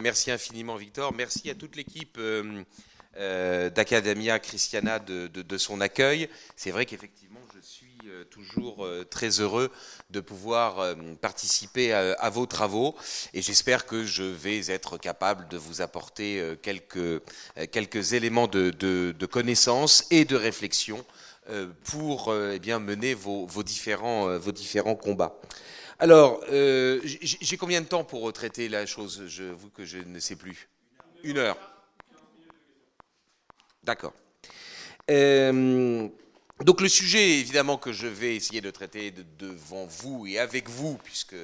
Merci infiniment Victor, merci à toute l'équipe euh, euh, d'Academia Christiana de, son accueil. C'est vrai qu'effectivement je suis euh, toujours très heureux de pouvoir participer à, vos travaux et j'espère que je vais être capable de vous apporter quelques, quelques éléments de, de, connaissance et de réflexion pour eh bien, mener vos, vos, différents, vos différents combats. Alors, euh, j'ai combien de temps pour traiter la chose? Vous que je ne sais plus. Une heure. D'accord. Euh, donc le sujet, évidemment, que je vais essayer de traiter devant vous et avec vous, puisque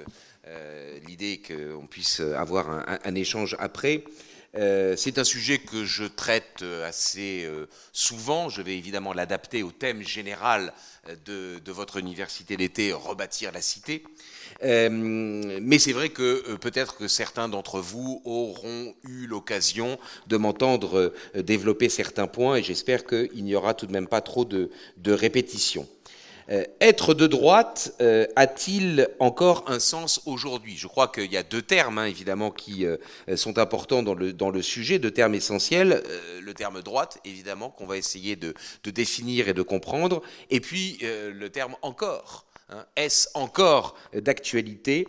euh, l'idée est qu'on puisse avoir un, échange après, c'est un sujet que je traite assez souvent. Je vais évidemment l'adapter au thème général de, votre université d'été, rebâtir la cité. Euh, mais c'est vrai que euh, peut-être que certains d'entre vous auront eu l'occasion de m'entendre euh, développer certains points et j'espère qu'il n'y aura tout de même pas trop de répétitions. Être de droite a-t-il encore un sens aujourd'hui? Je crois qu'il y a deux termes, hein, évidemment, qui sont importants dans le, sujet, deux termes essentiels. le terme droite, évidemment, qu'on va essayer de, définir et de comprendre, et puis le terme encore. Hein, est-ce encore d'actualité?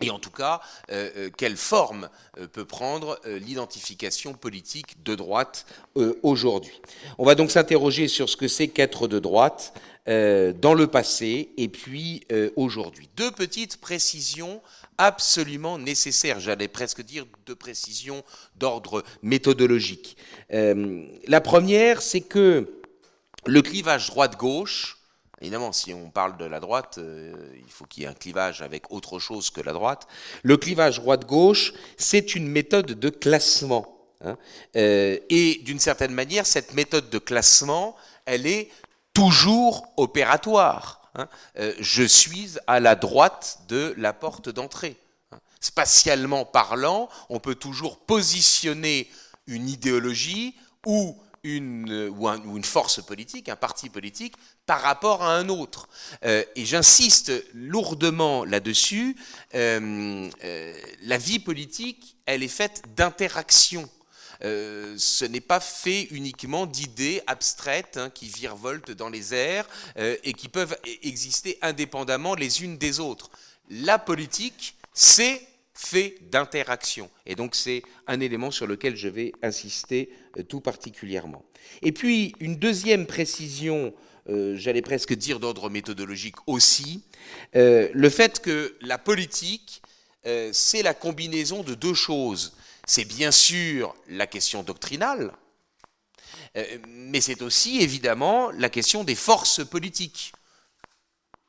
Et en tout cas, euh, euh, quelle forme euh, peut prendre l'identification politique de droite aujourd'hui? On va donc s'interroger sur ce que c'est qu'être de droite dans le passé et puis aujourd'hui. Deux petites précisions absolument nécessaires, j'allais presque dire deux précisions d'ordre méthodologique. la première, c'est que le clivage droite-gauche, Évidemment, si on parle de la droite, euh, il faut qu'il y ait un clivage avec autre chose que la droite. Le clivage droite-gauche, c'est une méthode de classement. Hein. Euh, et d'une certaine manière, cette méthode de classement, elle est toujours opératoire. Hein. Euh, je suis à la droite de la porte d'entrée. Hein. Spatialement parlant, on peut toujours positionner une idéologie ou une, force politique, un parti politique, par rapport à un autre. Euh, et j'insiste lourdement là-dessus, euh, la vie politique, elle est faite d'interactions. Ce n'est pas fait uniquement d'idées abstraites hein, qui virevoltent dans les airs et qui peuvent e-, exister indépendamment les unes des autres. La politique, c'est fait d'interaction. Et donc c'est un élément sur lequel je vais insister euh, tout particulièrement. Et puis une deuxième précision, euh, j'allais presque dire d'ordre méthodologique aussi, euh, le fait que la politique, c'est la combinaison de deux choses. C'est bien sûr la question doctrinale, mais c'est aussi évidemment la question des forces politiques.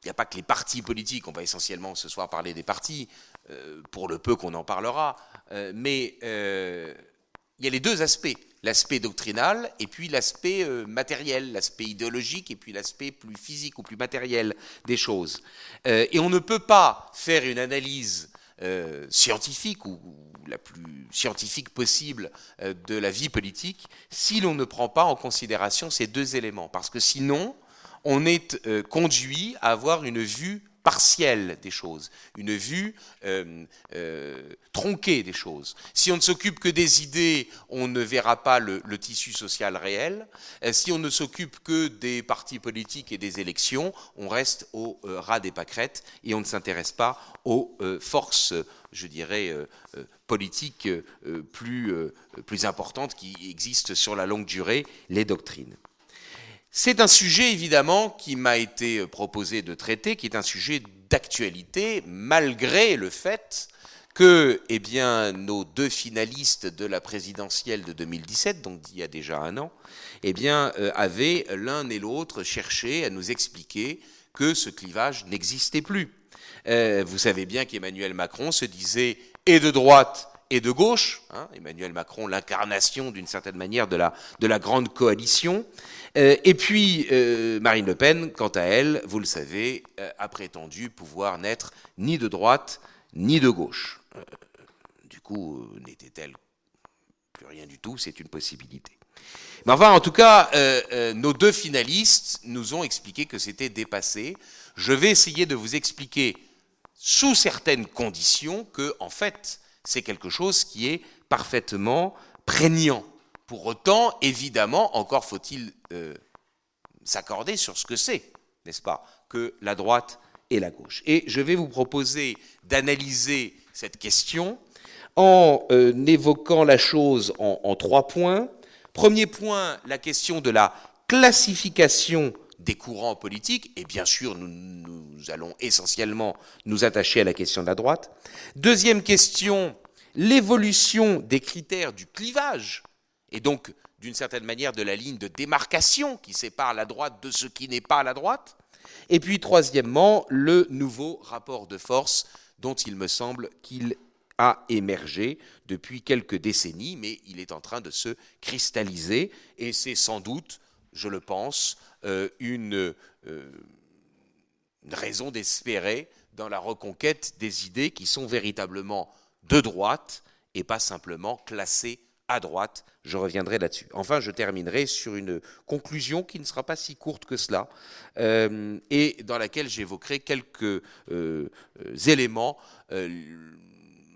Il n'y a pas que les partis politiques, on va essentiellement ce soir parler des partis, euh, pour le peu qu'on en parlera, euh, mais euh, il y a les deux aspects, l'aspect doctrinal et puis l'aspect matériel, l'aspect idéologique et puis l'aspect plus physique ou plus matériel des choses. et on ne peut pas faire une analyse scientifique ou, la plus scientifique possible de la vie politique si l'on ne prend pas en considération ces deux éléments, parce que sinon on est conduit à avoir une vue partielle des choses, une vue euh, euh, tronquée des choses. Si on ne s'occupe que des idées, on ne verra pas le, tissu social réel. Euh, si on ne s'occupe que des partis politiques et des élections, on reste au ras des pâquerettes et on ne s'intéresse pas aux forces, je dirais, politiques plus, plus importantes qui existent sur la longue durée, les doctrines. C'est un sujet évidemment qui m'a été proposé de traiter, qui est un sujet d'actualité, malgré le fait que eh nos deux finalistes de la présidentielle de 2017, donc il y a déjà un an, eh euh, avaient l'un et l'autre cherché à nous expliquer que ce clivage n'existait plus. Euh, vous savez bien qu'Emmanuel Macron se disait et de droite et de gauche, hein, Emmanuel Macron l'incarnation d'une certaine manière de la, de la grande coalition, euh, et puis euh, Marine Le Pen, quant à elle, vous le savez, euh, a prétendu pouvoir n'être ni de droite ni de gauche. du coup, n'était-elle plus rien du tout, c'est une possibilité. Mais enfin, en tout cas, nos deux finalistes nous ont expliqué que c'était dépassé. Je vais essayer de vous expliquer, sous certaines conditions, que, en fait, c'est quelque chose qui est parfaitement prégnant. Pour autant, évidemment, encore faut-il euh, s'accorder sur ce que c'est, n'est-ce pas, que la droite et la gauche. Et je vais vous proposer d'analyser cette question en euh, évoquant la chose en, trois points. Premier point, la question de la classification des courants politiques, et bien sûr nous, nous, allons essentiellement nous attacher à la question de la droite. Deuxième question, l'évolution des critères du clivage, et donc d'une certaine manière de la ligne de démarcation qui sépare la droite de ce qui n'est pas la droite. Et puis troisièmement, le nouveau rapport de force dont il me semble qu'il a émergé depuis quelques décennies, mais il est en train de se cristalliser, et c'est sans doute, je le pense, euh, euh, une raison d'espérer dans la reconquête des idées qui sont véritablement de droite et pas simplement classées à droite. Je reviendrai là-dessus. Enfin, je terminerai sur une conclusion qui ne sera pas si courte que cela euh, et dans laquelle j'évoquerai quelques euh, éléments euh,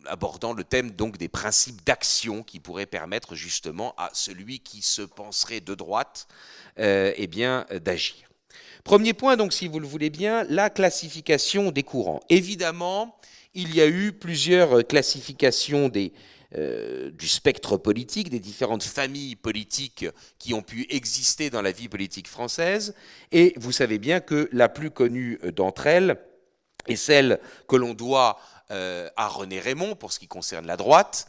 abordant le thème des principes d'action qui pourraient permettre justement à celui qui se penserait de droite eh bien d'agir. Premier point, donc, si vous le voulez bien, la classification des courants. Évidemment, il y a eu plusieurs classifications des, euh, du spectre politique, des différentes familles politiques qui ont pu exister dans la vie politique française. Et vous savez bien que la plus connue d'entre elles est celle que l'on doit euh, à René Raymond pour ce qui concerne la droite,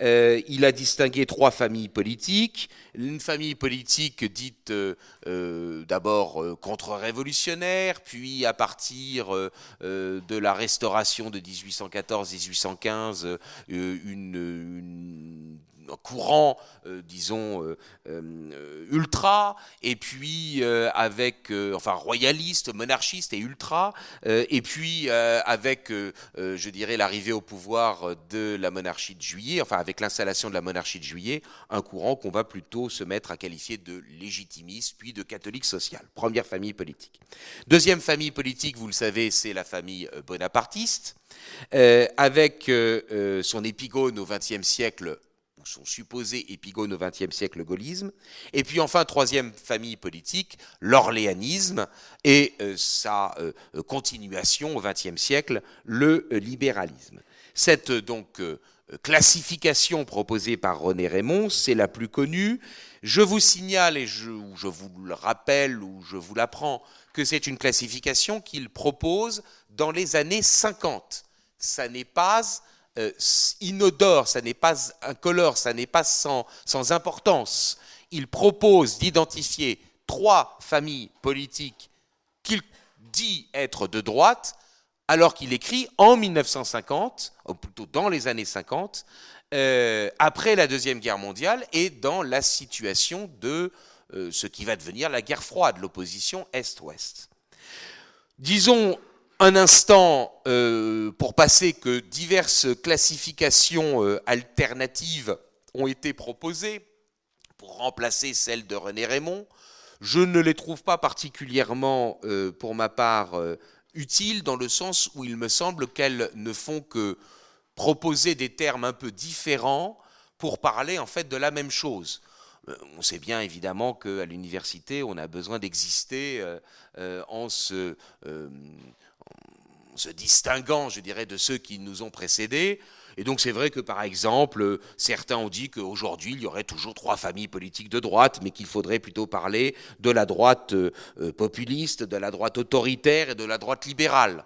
euh, il a distingué trois familles politiques. Une famille politique dite euh, euh, d'abord contre-révolutionnaire, puis à partir de la restauration de 1814-1815, une courant, euh, disons, euh, euh, ultra, et puis avec, enfin, royaliste, monarchiste et ultra, et puis avec, je dirais, l'arrivée au pouvoir de la monarchie de juillet, enfin, avec l'installation de la monarchie de juillet, un courant qu'on va plutôt se mettre à qualifier de légitimiste, puis de catholique social. Première famille politique. Deuxième famille politique, vous le savez, c'est la famille bonapartiste. avec son épigone au XXe siècle, son supposé épigone au XXe siècle, le gaullisme. Et puis enfin, troisième famille politique, l'orléanisme et euh, sa euh, continuation au XXe siècle, le libéralisme. Cette donc euh, classification proposée par René Raymond, c'est la plus connue. Je vous signale, et je, je vous le rappelle, ou je vous l'apprends, que c'est une classification qu'il propose dans les années 50. Ça n'est pas euh, inodore, ça n'est pas incolore, ça n'est pas sans, importance. Il propose d'identifier trois familles politiques qu'il dit être de droite, alors qu'il écrit en 1950, ou plutôt dans les années 50, euh, après la Deuxième Guerre mondiale et dans la situation de euh, ce qui va devenir la guerre froide, l'opposition Est-Ouest. Disons un instant euh, pour passer que diverses classifications euh, alternatives ont été proposées pour remplacer celle de René Raymond. Je ne les trouve pas particulièrement, euh, pour ma part, utiles dans le sens où il me semble qu'elles ne font que proposer des termes un peu différents pour parler en fait de la même chose. On sait bien évidemment qu'à l'université, on a besoin d'exister en se se distinguant, je dirais, de ceux qui nous ont précédés. Et donc c'est vrai que par exemple, certains ont dit qu'aujourd'hui il y aurait toujours trois familles politiques de droite, mais qu'il faudrait plutôt parler de la droite euh, populiste, de la droite autoritaire et de la droite libérale.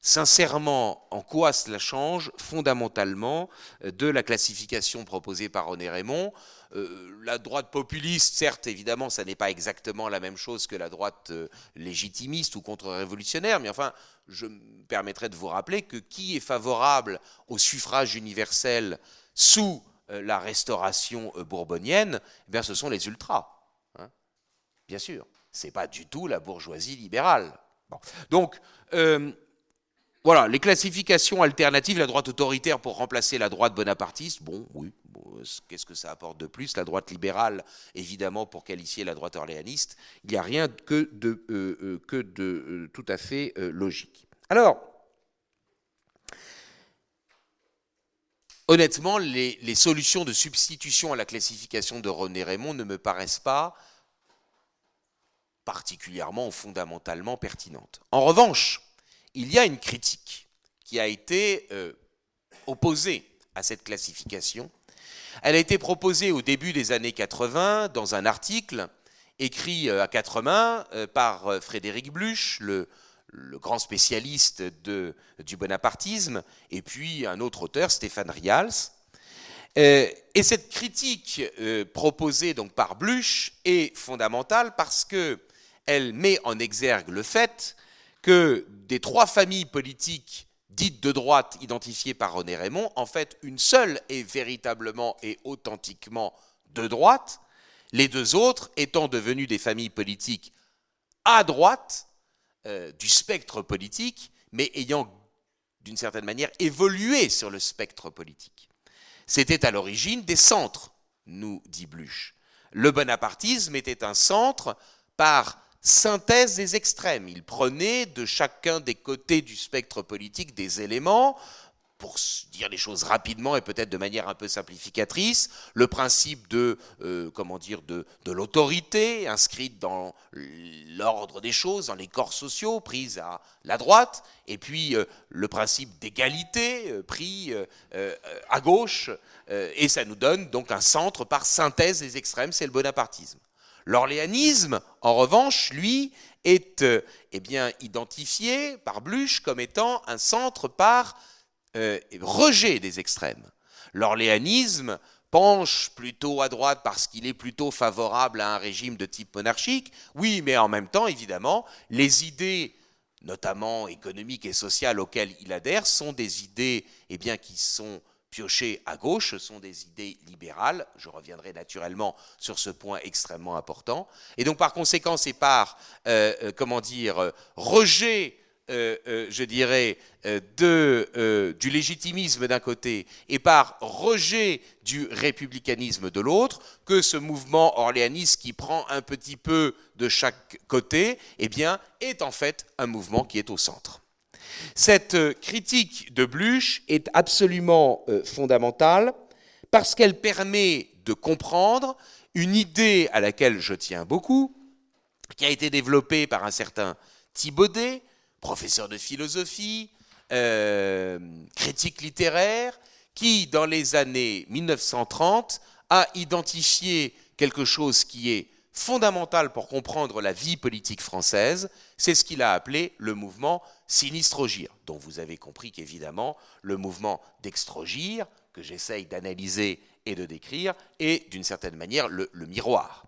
Sincèrement, en quoi cela change fondamentalement euh, de la classification proposée par René Raymond? Euh, la droite populiste, certes, évidemment, ça n'est pas exactement la même chose que la droite légitimiste ou contre-révolutionnaire, mais enfin, je me permettrai de vous rappeler que qui est favorable au suffrage universel sous euh, la restauration bourbonienne, eh bien, ce sont les ultras. Hein. bien sûr, ce n'est pas du tout la bourgeoisie libérale. Donc, voilà, les classifications alternatives, la droite autoritaire pour remplacer la droite bonapartiste, bon, oui, qu'est-ce que ça apporte de plus La droite libérale, évidemment, pour qualifier la droite orléaniste, il n'y a rien que de, euh, euh, euh, tout à fait logique. Alors, honnêtement, les, solutions de substitution à la classification de René Raymond ne me paraissent pas particulièrement ou fondamentalement pertinentes. En revanche, il y a une critique qui a été opposée à cette classification. Elle a été proposée au début des années 80 dans un article écrit euh, à quatre mains euh, par Frédéric Bluch, le, grand spécialiste du bonapartisme, et puis un autre auteur, Stéphane Rials. Euh, et cette critique euh, proposée donc par Bluch est fondamentale parce que elle met en exergue le fait que des trois familles politiques dites de droite identifiées par René Raymond, en fait, une seule est véritablement et authentiquement de droite, les deux autres étant devenues des familles politiques à droite, euh, du spectre politique, mais ayant d'une certaine manière évolué sur le spectre politique. C'était à l'origine des centres, nous dit Bluch. Le bonapartisme était un centre par synthèse des extrêmes. Il prenait de chacun des côtés du spectre politique des éléments pour dire les choses rapidement et peut-être de manière un peu simplificatrice, le principe de, euh, comment dire, de, l'autorité inscrite dans l'ordre des choses, dans les corps sociaux, prise à la droite, et puis euh, le principe d'égalité euh, pris à gauche, et ça nous donne donc un centre par synthèse des extrêmes, c'est le bonapartisme. L'orléanisme, en revanche, lui, est eh bien, identifié par Bluch comme étant un centre par euh, rejet des extrêmes. L'orléanisme penche plutôt à droite parce qu'il est plutôt favorable à un régime de type monarchique, oui, mais en même temps, évidemment, les idées, notamment économiques et sociales auxquelles il adhère, sont des idées eh bien, qui sont piochées à gauche, sont des idées libérales. Je reviendrai naturellement sur ce point extrêmement important. Et donc, par conséquent, c'est par, euh, euh, comment dire, rejet euh, je dirais, du légitimisme d'un côté et par rejet du républicanisme de l'autre, que ce mouvement orléaniste qui prend un petit peu de chaque côté, eh est en fait un mouvement qui est au centre. Cette critique de Bluch est absolument fondamentale parce qu'elle permet de comprendre une idée à laquelle je tiens beaucoup, qui a été développée par un certain Thibaudet, professeur de philosophie, euh, critique littéraire, qui, dans les années 1930, a identifié quelque chose qui est fondamental pour comprendre la vie politique française, c'est ce qu'il a appelé le mouvement sinistrogir, dont vous avez compris qu'évidemment, le mouvement d'extrogir, que j'essaye d'analyser et de décrire, est d'une certaine manière le, miroir.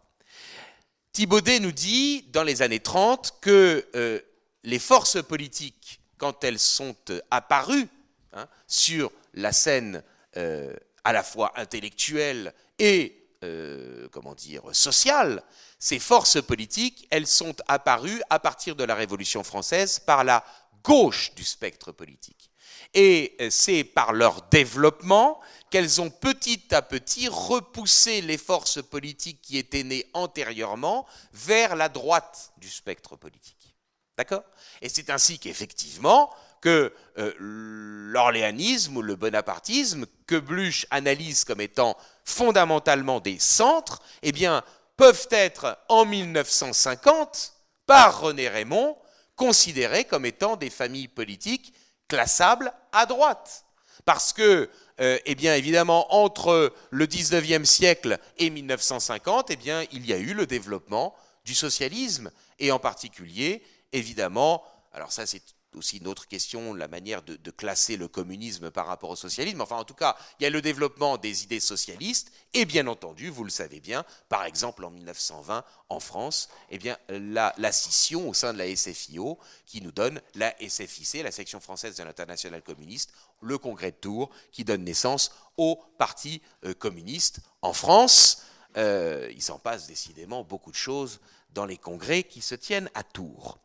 Thibaudet nous dit, dans les années 30, que euh, les forces politiques, quand elles sont euh, apparues hein, sur la scène euh, à la fois intellectuelle et euh, comment dire sociale, ces forces politiques, elles sont apparues à partir de la Révolution française par la gauche du spectre politique. Et c'est par leur développement qu'elles ont petit à petit repoussé les forces politiques qui étaient nées antérieurement vers la droite du spectre politique. D'accord? Et c'est ainsi qu'effectivement, que euh, l'orléanisme ou le bonapartisme, que Bluch analyse comme étant fondamentalement des centres, eh bien, peuvent être en 1950, par René Raymond, considérés comme étant des familles politiques classables à droite. Parce que, euh, eh bien, évidemment, entre le 19e siècle et 1950, eh bien, il y a eu le développement du socialisme, et en particulier évidemment, alors ça c'est aussi une autre question, la manière de, classer le communisme par rapport au socialisme. Enfin, en tout cas, il y a le développement des idées socialistes, et bien entendu, vous le savez bien, par exemple en 1920, en France, eh bien, la, scission au sein de la SFIO, qui nous donne la SFIC, la section française de l'international communiste, le congrès de Tours, qui donne naissance au Parti euh, communiste en France. Euh, il s'en passe décidément beaucoup de choses dans les congrès qui se tiennent à Tours.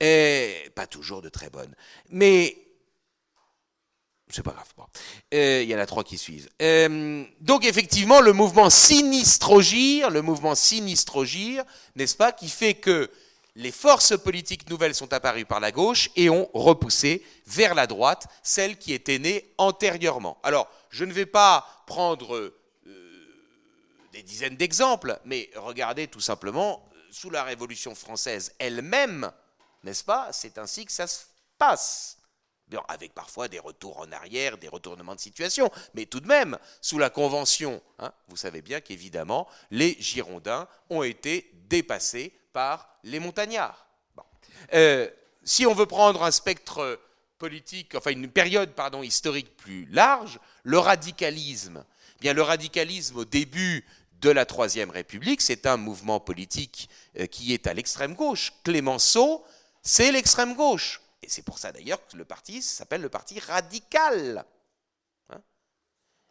Pas toujours de très bonnes. Mais c'est pas grave. il y en a trois qui suivent. Euh, donc effectivement, le mouvement sinistrogir, le mouvement sinistrogir, n'est-ce pas, qui fait que les forces politiques nouvelles sont apparues par la gauche et ont repoussé vers la droite celles qui étaient nées antérieurement. Alors, je ne vais pas prendre euh, des dizaines d'exemples, mais regardez tout simplement, sous la Révolution française elle-même, n'est-ce pas? C'est ainsi que ça se passe. avec parfois des retours en arrière, des retournements de situation, mais tout de même, sous la Convention, hein, vous savez bien qu'évidemment, les Girondins ont été dépassés par les montagnards. Euh, si on veut prendre un spectre politique, enfin une période historique plus large, le radicalisme. Bien, le radicalisme au début de la Troisième République, c'est un mouvement politique euh, qui est à l'extrême gauche. Clémenceau, c'est l'extrême gauche. Et c'est pour ça d'ailleurs que le parti s'appelle le parti radical. Hein.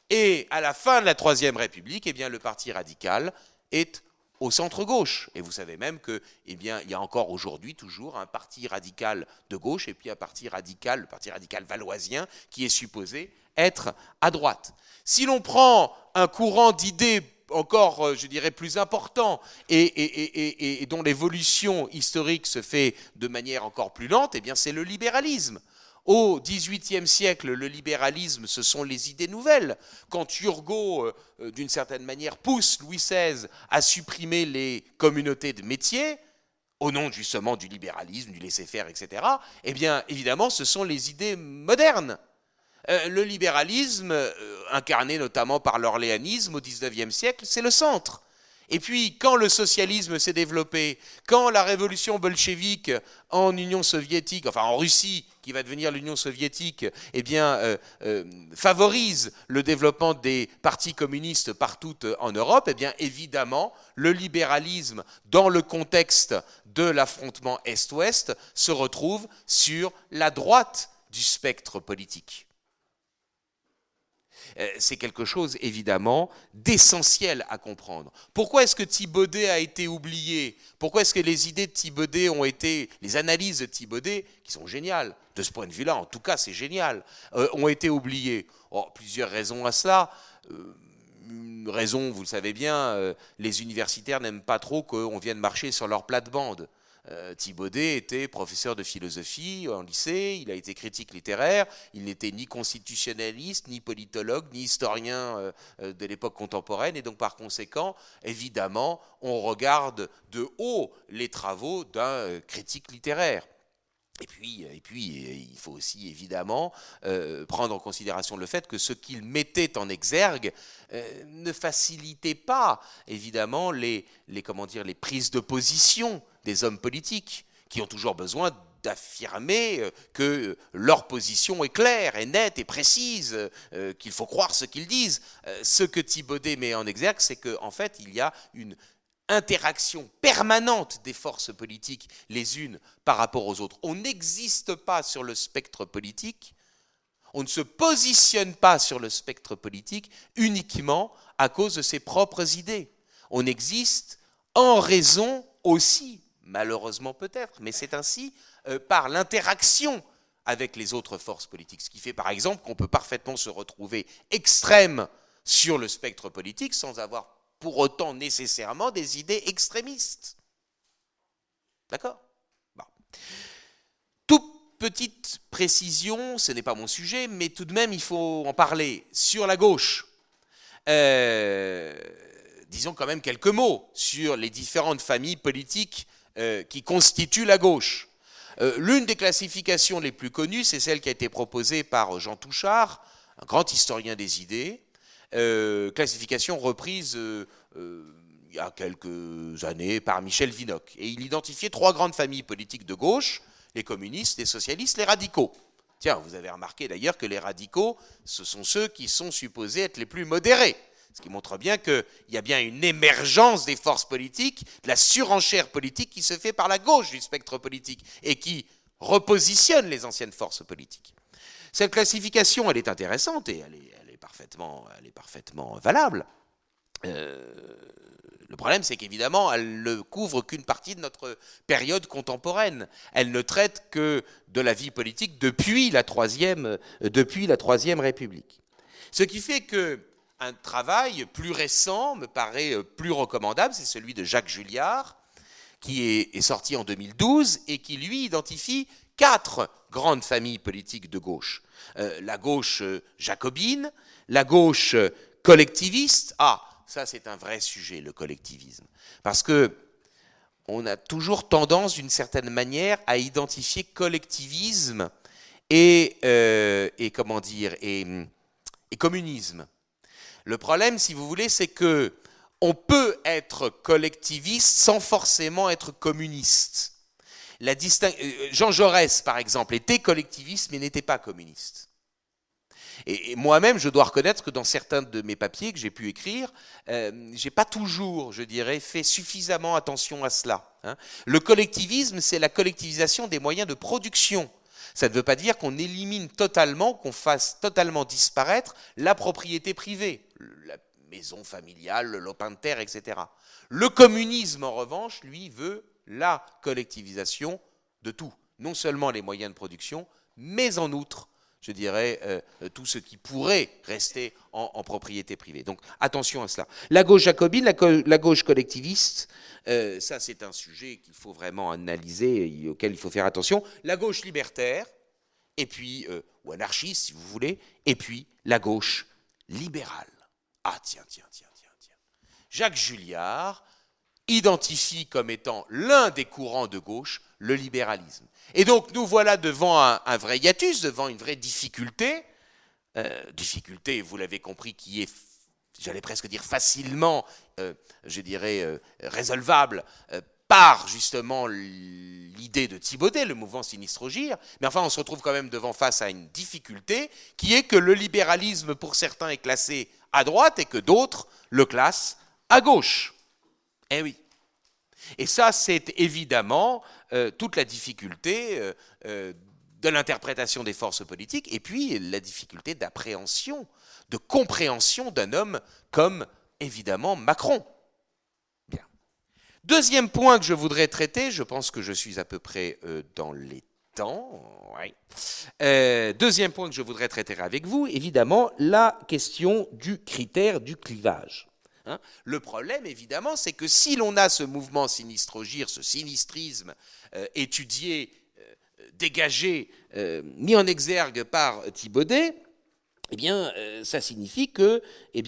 Et à la fin de la Troisième République, eh bien, le parti radical est au centre-gauche. Et vous savez même que, eh y a encore aujourd'hui toujours un parti radical de gauche et puis un parti radical, le parti radical valoisien, qui est supposé être à droite. Si l'on prend un courant d'idées encore, euh, je dirais, plus important et, dont l'évolution historique se fait de manière encore plus lente, eh bien, c'est le libéralisme. Au XVIIIe siècle, le libéralisme, ce sont les idées nouvelles. Quand Turgot, euh, euh, d'une certaine manière, pousse Louis XVI à supprimer les communautés de métiers, au nom justement du libéralisme, du laisser-faire, etc., eh bien, évidemment, ce sont les idées modernes. Euh, le libéralisme, incarné notamment par l'orléanisme au XIXe siècle, c'est le centre. Et puis, quand le socialisme s'est développé, quand la révolution bolchevique en Union soviétique, enfin en Russie, qui va devenir l'Union soviétique, eh bien, euh, euh, favorise le développement des partis communistes partout en Europe, eh bien, évidemment, le libéralisme, dans le contexte de l'affrontement Est-Ouest, se retrouve sur la droite du spectre politique. Euh, c'est quelque chose évidemment d'essentiel à comprendre. Pourquoi est-ce que Thibaudet a été oublié? Pourquoi est-ce que les idées de Thibaudet ont été, les analyses de Thibaudet, qui sont géniales, de ce point de vue-là, en tout cas c'est génial, euh, ont été oubliées? Plusieurs raisons à cela. Euh, une raison, vous le savez bien, les universitaires n'aiment pas trop qu'on vienne marcher sur leur plate-bande. Euh, Thibaudet était professeur de philosophie en lycée, il a été critique littéraire, il n'était ni constitutionnaliste, ni politologue, ni historien euh, euh, de l'époque contemporaine, et donc par conséquent, évidemment, on regarde de haut les travaux d'un critique littéraire. Et puis, et puis, il faut aussi évidemment prendre en considération le fait que ce qu'il mettait en exergue ne facilitait pas, évidemment, les, les, comment dire, les prises de position des hommes politiques qui ont toujours besoin d'affirmer euh, que leur position est claire, est nette, et précise, euh, qu'il faut croire ce qu'ils disent. Euh, ce que Thibaudet met en exergue, c'est qu'en en fait, il y a une interaction permanente des forces politiques les unes par rapport aux autres. On n'existe pas sur le spectre politique, on ne se positionne pas sur le spectre politique uniquement à cause de ses propres idées. On existe en raison aussi malheureusement peut-être, mais c'est ainsi euh, par l'interaction avec les autres forces politiques. Ce qui fait par exemple qu'on peut parfaitement se retrouver extrême sur le spectre politique sans avoir pour autant nécessairement des idées extrémistes. D'accord? Toute petite précision, ce n'est pas mon sujet, mais tout de même il faut en parler. Sur la gauche, euh, disons quand même quelques mots sur les différentes familles politiques euh, qui constitue la gauche. Euh, l'une des classifications les plus connues, c'est celle qui a été proposée par Jean Touchard, un grand historien des idées, euh, classification reprise il y a quelques années par Michel Vinocq. Et il identifiait trois grandes familles politiques de gauche, les communistes, les socialistes, les radicaux. Tiens, vous avez remarqué d'ailleurs que les radicaux, ce sont ceux qui sont supposés être les plus modérés. Ce qui montre bien qu'il y a bien une émergence des forces politiques, de la surenchère politique qui se fait par la gauche du spectre politique et qui repositionne les anciennes forces politiques. Cette classification, elle est intéressante et elle est, elle est parfaitement valable. Euh, le problème, c'est qu'évidemment, elle ne couvre qu'une partie de notre période contemporaine. Elle ne traite que de la vie politique depuis la Troisième, troisième République. Ce qui fait que un travail plus récent me paraît euh, plus recommandable, c'est celui de Jacques Julliard, qui est, sorti en 2012 et qui, lui, identifie quatre grandes familles politiques de gauche. Euh, la gauche euh, jacobine, la gauche euh, collectiviste. Ah, ça c'est un vrai sujet, le collectivisme. Parce que on a toujours tendance, d'une certaine manière, à identifier collectivisme et, comment dire, et, et communisme. Le problème, si vous voulez, c'est que on peut être collectiviste sans forcément être communiste. La euh, Jean Jaurès, par exemple, était collectiviste mais n'était pas communiste. Et, moi-même, je dois reconnaître que dans certains de mes papiers que j'ai pu écrire, euh, j'ai pas toujours, je dirais, fait suffisamment attention à cela. Hein. Le collectivisme, c'est la collectivisation des moyens de production. Ça ne veut pas dire qu'on élimine totalement, qu'on fasse totalement disparaître la propriété privée, la maison familiale, le lopin de terre, etc. Le communisme, en revanche, lui, veut la collectivisation de tout, non seulement les moyens de production, mais en outre, je dirais, euh, tout ce qui pourrait rester en, propriété privée. Donc attention à cela. La gauche jacobine, la, gauche collectiviste, euh, ça c'est un sujet qu'il faut vraiment analyser et auquel il faut faire attention. La gauche libertaire, et puis, euh, ou anarchiste si vous voulez, et puis la gauche libérale. Ah tiens, tiens, tiens, tiens, tiens. Jacques Julliard identifie comme étant l'un des courants de gauche le libéralisme. Et donc nous voilà devant un, vrai hiatus, devant une vraie difficulté, euh, difficulté, vous l'avez compris, qui est, j'allais presque dire facilement, euh, je dirais, euh, résolvable par justement l'idée de Thibaudet, le mouvement Sinistrogir, mais enfin on se retrouve quand même devant face à une difficulté qui est que le libéralisme pour certains est classé à droite et que d'autres le classent à gauche. Eh oui. Et ça, c'est évidemment euh, toute la difficulté euh, euh, de l'interprétation des forces politiques et puis la difficulté d'appréhension, de compréhension d'un homme comme évidemment Macron. Bien. Deuxième point que je voudrais traiter, je pense que je suis à peu près dans les temps. deuxième point que je voudrais traiter avec vous, évidemment, la question du critère du clivage. Hein. Le problème, évidemment, c'est que si l'on a ce mouvement sinistrogir, ce sinistrisme euh, étudié, euh, dégagé, euh, mis en exergue par Thibaudet, eh bien, ça signifie que eh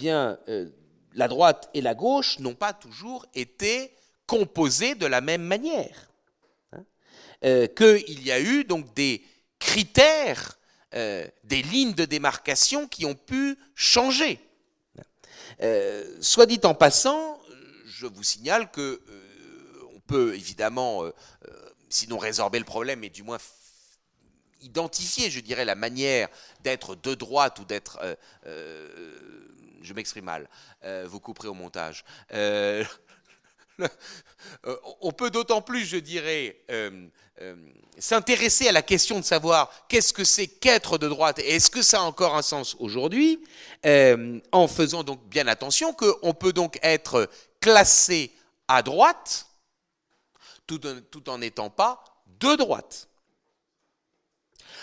la droite et la gauche n'ont pas toujours été composées de la même manière. Hein. Qu'il y a eu donc des critères, des lignes de démarcation qui ont pu changer. Euh, soit dit en passant, je vous signale que euh, on peut évidemment, euh, sinon résorber le problème, mais du moins identifier, je dirais, la manière d'être de droite ou d'être... je m'exprime mal, vous couperez au montage. On peut d'autant plus, je dirais, euh, s'intéresser à la question de savoir qu'est-ce que c'est qu'être de droite et est-ce que ça a encore un sens aujourd'hui, euh, en faisant donc bien attention qu'on peut donc être classé à droite tout en n'étant pas de droite.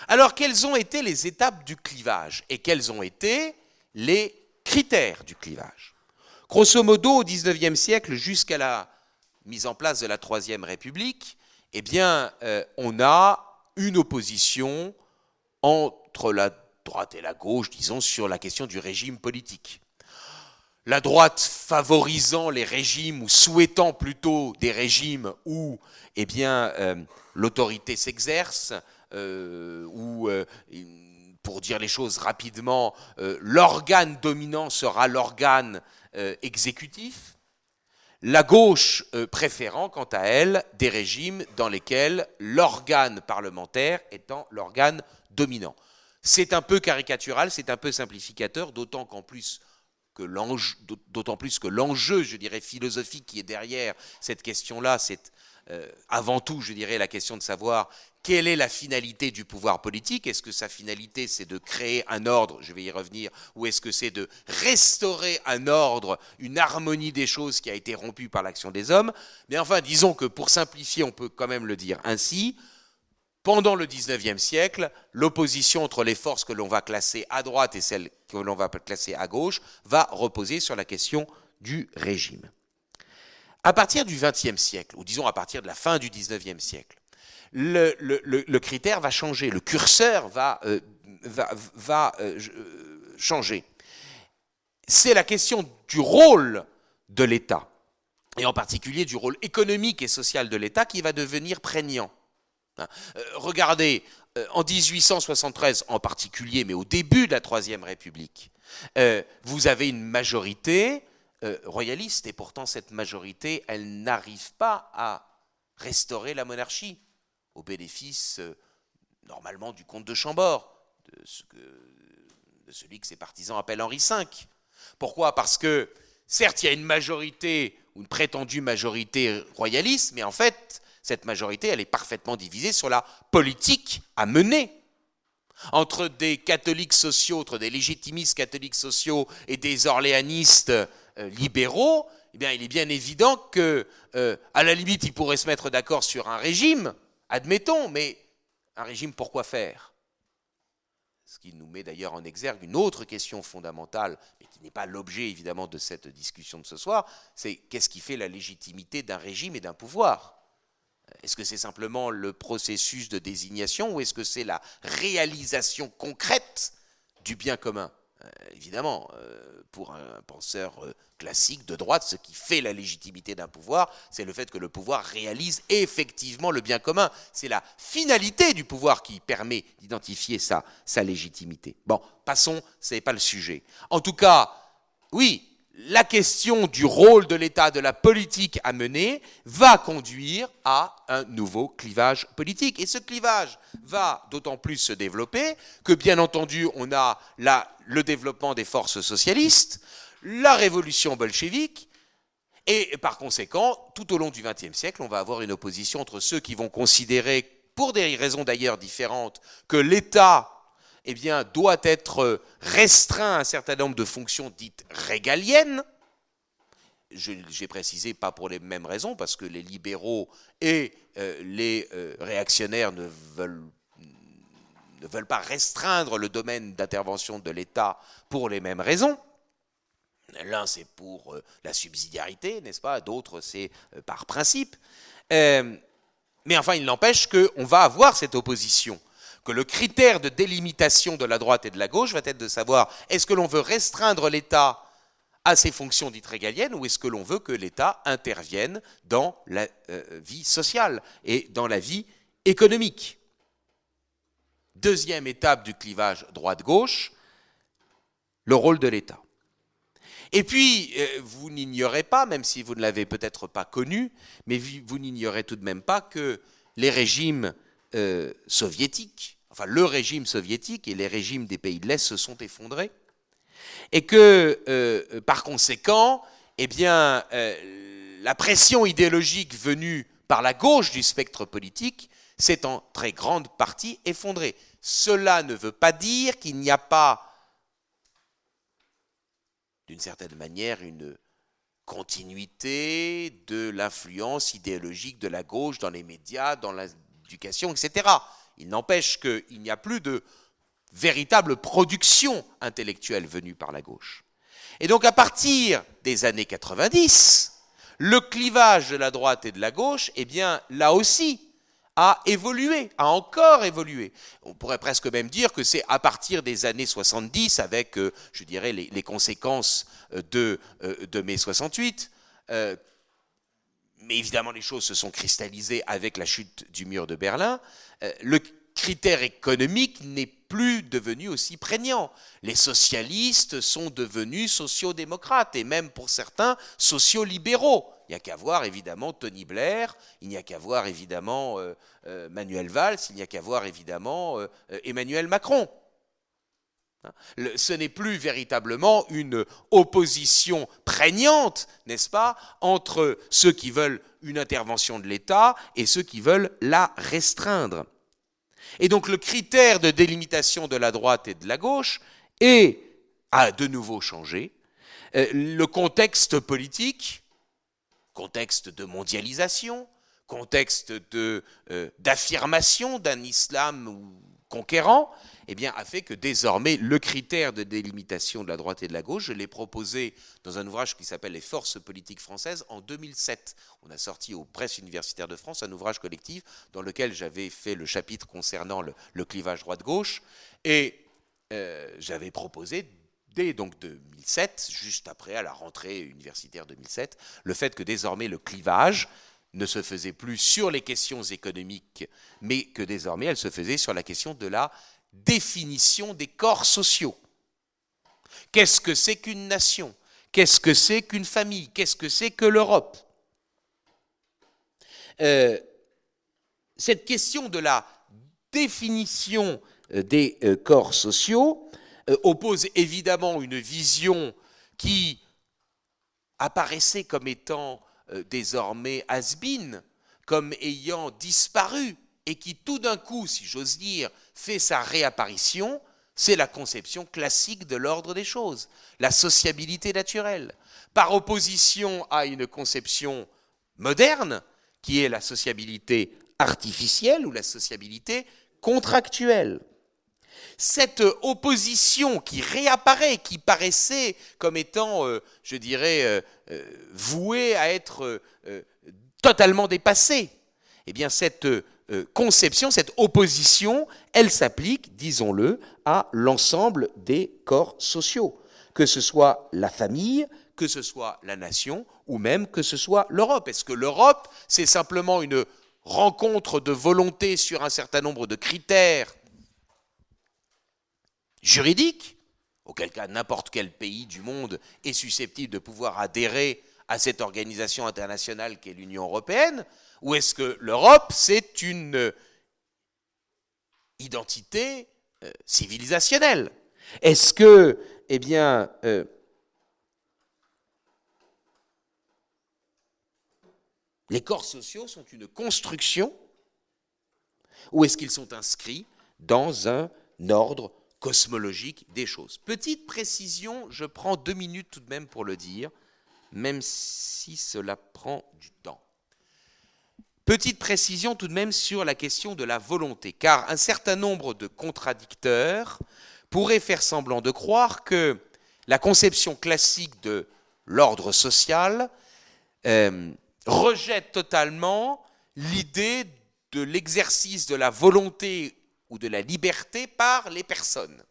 Alors quelles ont été les étapes du clivage et quels ont été les critères du clivage? Grosso modo, au XIXe siècle, jusqu'à la mise en place de la Troisième République, eh euh, on a une opposition entre la droite et la gauche, disons, sur la question du régime politique. La droite favorisant les régimes ou souhaitant plutôt des régimes où eh bien, euh, l'autorité s'exerce, euh, où, pour dire les choses rapidement, l'organe dominant sera l'organe exécutif la gauche euh, préférant, quant à elle, des régimes dans lesquels l'organe parlementaire étant l'organe dominant. C'est un peu caricatural, c'est un peu simplificateur, d'autant plus que l'enjeu, d'autant plus que l'enjeu, je dirais, philosophique qui est derrière cette question-là, c'est euh, avant tout, je dirais, la question de savoir quelle est la finalité du pouvoir politique Est-ce que sa finalité, c'est de créer un ordre, je vais y revenir, ou est-ce que c'est de restaurer un ordre, une harmonie des choses qui a été rompue par l'action des hommes? Mais enfin, disons que pour simplifier, on peut quand même le dire ainsi, pendant le XIXe siècle, l'opposition entre les forces que l'on va classer à droite et celles que l'on va classer à gauche va reposer sur la question du régime. À partir du XXe siècle, ou disons à partir de la fin du XIXe siècle, le, critère va changer, le curseur va, euh, va, euh, changer. C'est la question du rôle de l'État, et en particulier du rôle économique et social de l'État qui va devenir prégnant. Hein. Euh, regardez, en 1873 en particulier, mais au début de la Troisième République, vous avez une majorité royaliste, et pourtant cette majorité, elle n'arrive pas à restaurer la monarchie au bénéfice euh, normalement du comte de Chambord, de, celui que ses partisans appellent Henri V. Pourquoi? Parce que certes, il y a une majorité, ou une prétendue majorité royaliste, mais en fait, cette majorité, elle est parfaitement divisée sur la politique à mener. Entre des catholiques sociaux, entre des légitimistes catholiques sociaux et des orléanistes euh, libéraux, eh bien, il est bien évident que, euh, à la limite, ils pourraient se mettre d'accord sur un régime, Admettons, mais un régime, pourquoi faire? Ce qui nous met d'ailleurs en exergue une autre question fondamentale, mais qui n'est pas l'objet évidemment de cette discussion de ce soir, c'est qu'est-ce qui fait la légitimité d'un régime et d'un pouvoir? Est-ce que c'est simplement le processus de désignation ou est-ce que c'est la réalisation concrète du bien commun? euh, évidemment, euh, pour un penseur euh, classique de droite, ce qui fait la légitimité d'un pouvoir, c'est le fait que le pouvoir réalise effectivement le bien commun. C'est la finalité du pouvoir qui permet d'identifier sa, sa légitimité. Bon, passons, ce n'est pas le sujet. En tout cas, oui, la question du rôle de l'État, de la politique à mener, va conduire à un nouveau clivage politique. Et ce clivage va d'autant plus se développer que, bien entendu, on a le développement des forces socialistes, la révolution bolchevique, et par conséquent, tout au long du XXe siècle, on va avoir une opposition entre ceux qui vont considérer, pour des raisons d'ailleurs différentes, que l'État eh bien, doit être restreint à un certain nombre de fonctions dites régaliennes. J'ai précisé pas pour les mêmes raisons, parce que les libéraux et euh, les euh, réactionnaires ne veulent, pas restreindre le domaine d'intervention de l'État pour les mêmes raisons. L'un, c'est pour euh, la subsidiarité, n'est-ce pas? D'autres, c'est par principe. mais enfin, il n'empêche qu'on va avoir cette opposition que le critère de délimitation de la droite et de la gauche va être de savoir est-ce que l'on veut restreindre l'État à ses fonctions dites régaliennes ou est-ce que l'on veut que l'État intervienne dans la euh, vie sociale et dans la vie économique. Deuxième étape du clivage droite-gauche, le rôle de l'État. Et puis, euh, vous n'ignorez pas, même si vous ne l'avez peut-être pas connu, mais vous n'ignorez tout de même pas que les régimes euh, soviétiques, enfin le régime soviétique et les régimes des pays de l'Est se sont effondrés, et que euh, par conséquent, eh euh, la pression idéologique venue par la gauche du spectre politique s'est en très grande partie effondrée. Cela ne veut pas dire qu'il n'y a pas, d'une certaine manière, une continuité de l'influence idéologique de la gauche dans les médias, dans la éducation, etc. Il n'empêche qu'il n'y a plus de véritable production intellectuelle venue par la gauche. Et donc à partir des années 90, le clivage de la droite et de la gauche, eh bien là aussi, a évolué, a encore évolué. On pourrait presque même dire que c'est à partir des années 70, avec, euh, je dirais, les, conséquences euh, de, euh, de mai 68, mais évidemment les choses se sont cristallisées avec la chute du mur de Berlin, euh, le critère économique n'est plus devenu aussi prégnant. Les socialistes sont devenus sociodémocrates et même pour certains sociolibéraux. Il n'y a qu'à voir évidemment Tony Blair, il n'y a qu'à voir évidemment euh, euh, Manuel Valls, il n'y a qu'à voir évidemment Emmanuel Macron. Ce n'est plus véritablement une opposition prégnante, n'est-ce pas, entre ceux qui veulent une intervention de l'État et ceux qui veulent la restreindre. Et donc le critère de délimitation de la droite et de la gauche est, a de nouveau changé. Euh, le contexte politique, contexte de mondialisation, contexte euh, d'affirmation d'un islam conquérant, eh bien, a fait que désormais, le critère de délimitation de la droite et de la gauche, je l'ai proposé dans un ouvrage qui s'appelle Les forces politiques françaises en 2007. On a sorti aux presses universitaires de France un ouvrage collectif dans lequel j'avais fait le chapitre concernant le, clivage droite-gauche. Et euh, j'avais proposé dès donc 2007, juste après à la rentrée universitaire 2007, le fait que désormais le clivage ne se faisait plus sur les questions économiques, mais que désormais elle se faisait sur la question de la définition des corps sociaux. Qu'est-ce que c'est qu'une nation? Qu'est-ce que c'est qu'une famille? Qu'est-ce que c'est que l'Europe? Euh, Cette question de la définition euh, des euh, corps sociaux oppose évidemment une vision qui apparaissait comme étant désormais has comme ayant disparu, et qui tout d'un coup, si j'ose dire, fait sa réapparition, c'est la conception classique de l'ordre des choses, la sociabilité naturelle, par opposition à une conception moderne, qui est la sociabilité artificielle ou la sociabilité contractuelle. Cette opposition qui réapparaît, qui paraissait comme étant, euh, je dirais, euh, euh, vouée à être totalement dépassée, eh bien cette conception, cette opposition, elle s'applique, disons-le, à l'ensemble des corps sociaux, que ce soit la famille, que ce soit la nation, ou même que ce soit l'Europe. Est-ce que l'Europe, c'est simplement une rencontre de volonté sur un certain nombre de critères juridique, auquel cas n'importe quel pays du monde est susceptible de pouvoir adhérer à cette organisation internationale qu'est l'Union européenne, ou est-ce que l'Europe, c'est une identité euh, civilisationnelle? Est-ce que, eh euh, les corps sociaux sont une construction, ou est-ce qu'ils sont inscrits dans un ordre cosmologique des choses? Petite précision, je prends deux minutes tout de même pour le dire, même si cela prend du temps. Petite précision tout de même sur la question de la volonté, car un certain nombre de contradicteurs pourraient faire semblant de croire que la conception classique de l'ordre social euh, rejette totalement l'idée de l'exercice de la volonté ou de la liberté par les personnes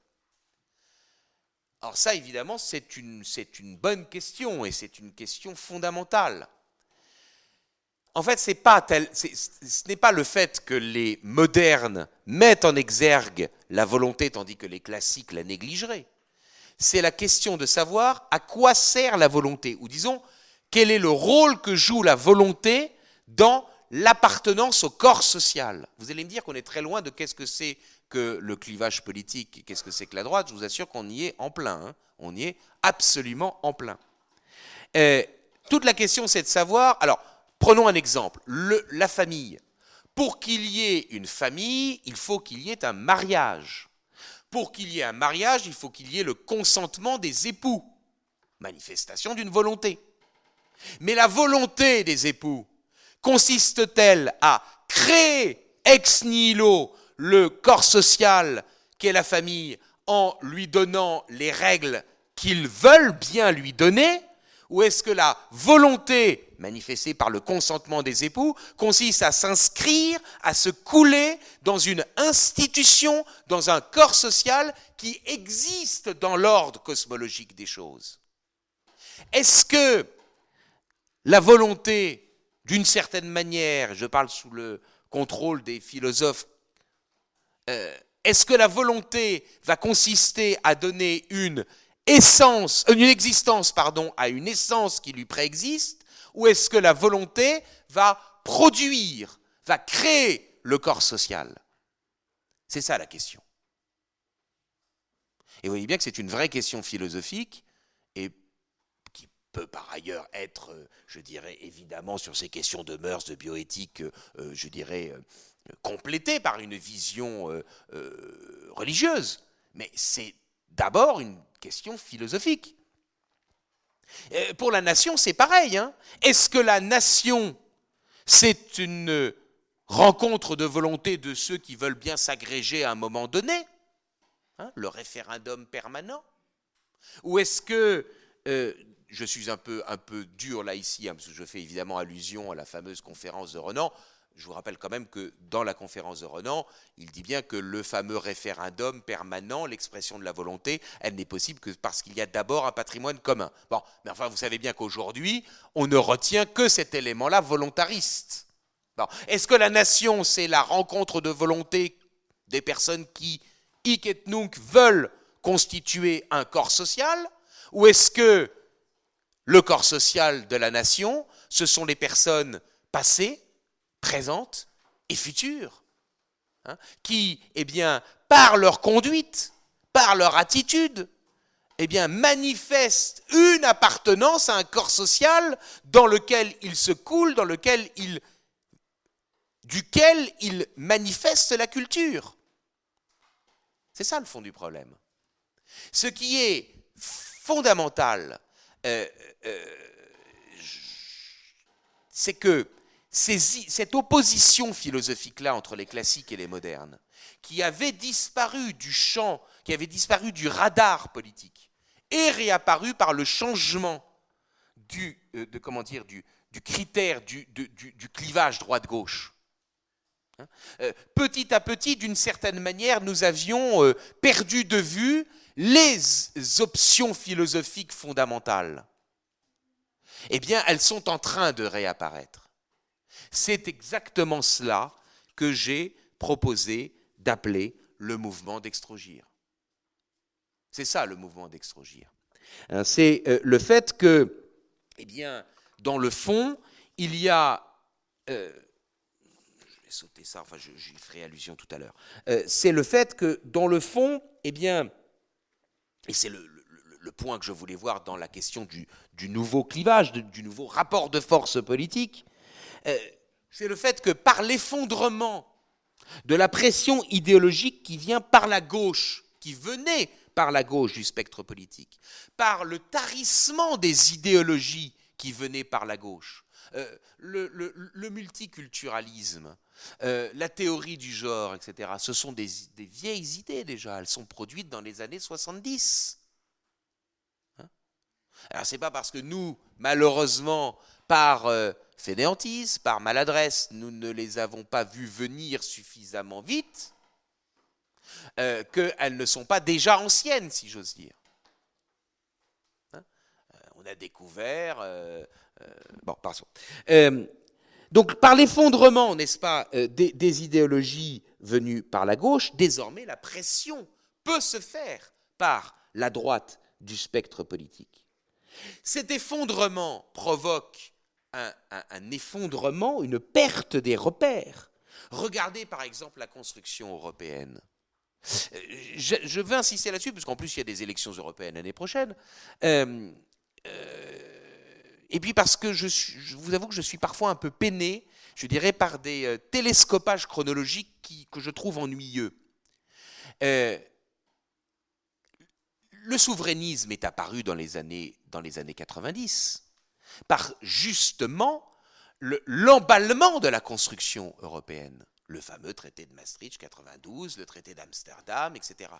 Alors ça, évidemment, c'est une, une, bonne question et c'est une question fondamentale. En fait, ce n'est pas le fait que les modernes mettent en exergue la volonté tandis que les classiques la négligeraient. C'est la question de savoir à quoi sert la volonté, ou disons, quel est le rôle que joue la volonté dans l'appartenance au corps social. Vous allez me dire qu'on est très loin de qu'est-ce que c'est que le clivage politique, qu'est-ce que c'est que la droite. Je vous assure qu'on y est en plein. Hein. On y est absolument en plein. Euh, toute la question, c'est de savoir. Alors, prenons un exemple. la famille. Pour qu'il y ait une famille, il faut qu'il y ait un mariage. Pour qu'il y ait un mariage, il faut qu'il y ait le consentement des époux. Manifestation d'une volonté. Mais la volonté des époux, consiste-t-elle à créer ex nihilo le corps social qu'est la famille en lui donnant les règles qu'ils veulent bien lui donner ou est-ce que la volonté manifestée par le consentement des époux consiste à s'inscrire, à se couler dans une institution, dans un corps social qui existe dans l'ordre cosmologique des choses? Est-ce que la volonté d'une certaine manière, je parle sous le contrôle des philosophes, euh, est-ce que la volonté va consister à donner une essence, une existence, pardon, à une essence qui lui préexiste, ou est-ce que la volonté va produire, va créer le corps social? C'est ça la question. Et vous voyez bien que c'est une vraie question philosophique peut par ailleurs être, euh, je dirais évidemment sur ces questions de mœurs, de bioéthique, euh, euh, je dirais complétée par une vision religieuse. Mais c'est d'abord une question philosophique. pour la nation, c'est pareil. Hein. Est-ce que la nation, c'est une rencontre de volonté de ceux qui veulent bien s'agréger à un moment donné hein, le référendum permanent? Ou est-ce que, euh, je suis un peu, un peu dur là ici, hein, parce que je fais évidemment allusion à la fameuse conférence de Renan, je vous rappelle quand même que dans la conférence de Renan, il dit bien que le fameux référendum permanent, l'expression de la volonté, elle n'est possible que parce qu'il y a d'abord un patrimoine commun. Bon, mais enfin, vous savez bien qu'aujourd'hui, on ne retient que cet élément-là volontariste. Est-ce que la nation, c'est la rencontre de volonté des personnes qui, hic et nunc, veulent constituer un corps social? Ou est-ce que le corps social de la nation, ce sont les personnes passées, présentes et futures, hein, qui, eh bien, par leur conduite, par leur attitude, eh bien, manifestent une appartenance à un corps social dans lequel ils se coulent, dans lequel ils, duquel ils manifestent la culture. C'est ça le fond du problème. Ce qui est fondamental, euh, euh, c'est que cette opposition philosophique-là entre les classiques et les modernes, qui avait disparu du champ, qui avait disparu du radar politique, est réapparue par le changement du, euh, comment dire, du, critère du, du clivage droite-gauche. Hein euh, petit à petit, d'une certaine manière, nous avions euh, perdu de vue les options philosophiques fondamentales. Eh bien, elles sont en train de réapparaître. C'est exactement cela que j'ai proposé d'appeler le mouvement d'extrogir. C'est ça le mouvement d'extrogir. Hein, c'est euh, le fait que, eh bien, dans le fond, il y a je vais sauter ça, enfin j'y ferai allusion tout à l'heure. Euh, c'est le fait que, dans le fond, eh bien, et c'est le, point que je voulais voir dans la question du, nouveau clivage, du nouveau rapport de force politique, euh, c'est le fait que par l'effondrement de la pression idéologique qui vient par la gauche, qui venait par la gauche du spectre politique, par le tarissement des idéologies qui venaient par la gauche, euh, le, multiculturalisme, euh, la théorie du genre, etc., ce sont des, vieilles idées déjà, elles sont produites dans les années 70. Hein? Alors c'est pas parce que nous, malheureusement, par euh, fainéantise, par maladresse, nous ne les avons pas vues venir suffisamment vite, euh, qu'elles ne sont pas déjà anciennes, si j'ose dire. Hein euh, on a découvert... Euh, bon, pardon. donc, par l'effondrement, n'est-ce pas, des idéologies venues par la gauche, désormais la pression peut se faire par la droite du spectre politique. Cet effondrement provoque un, effondrement, une perte des repères. Regardez par exemple la construction européenne. Euh, je, veux insister là-dessus, parce qu'en plus il y a des élections européennes l'année prochaine. Euh, euh, et puis parce que je, vous avoue que je suis parfois un peu peiné, je dirais, par des télescopages chronologiques que je trouve ennuyeux. le souverainisme est apparu dans les années, dans les années 90 par justement l'emballement de la construction européenne. Le fameux traité de Maastricht 92, le traité d'Amsterdam, etc.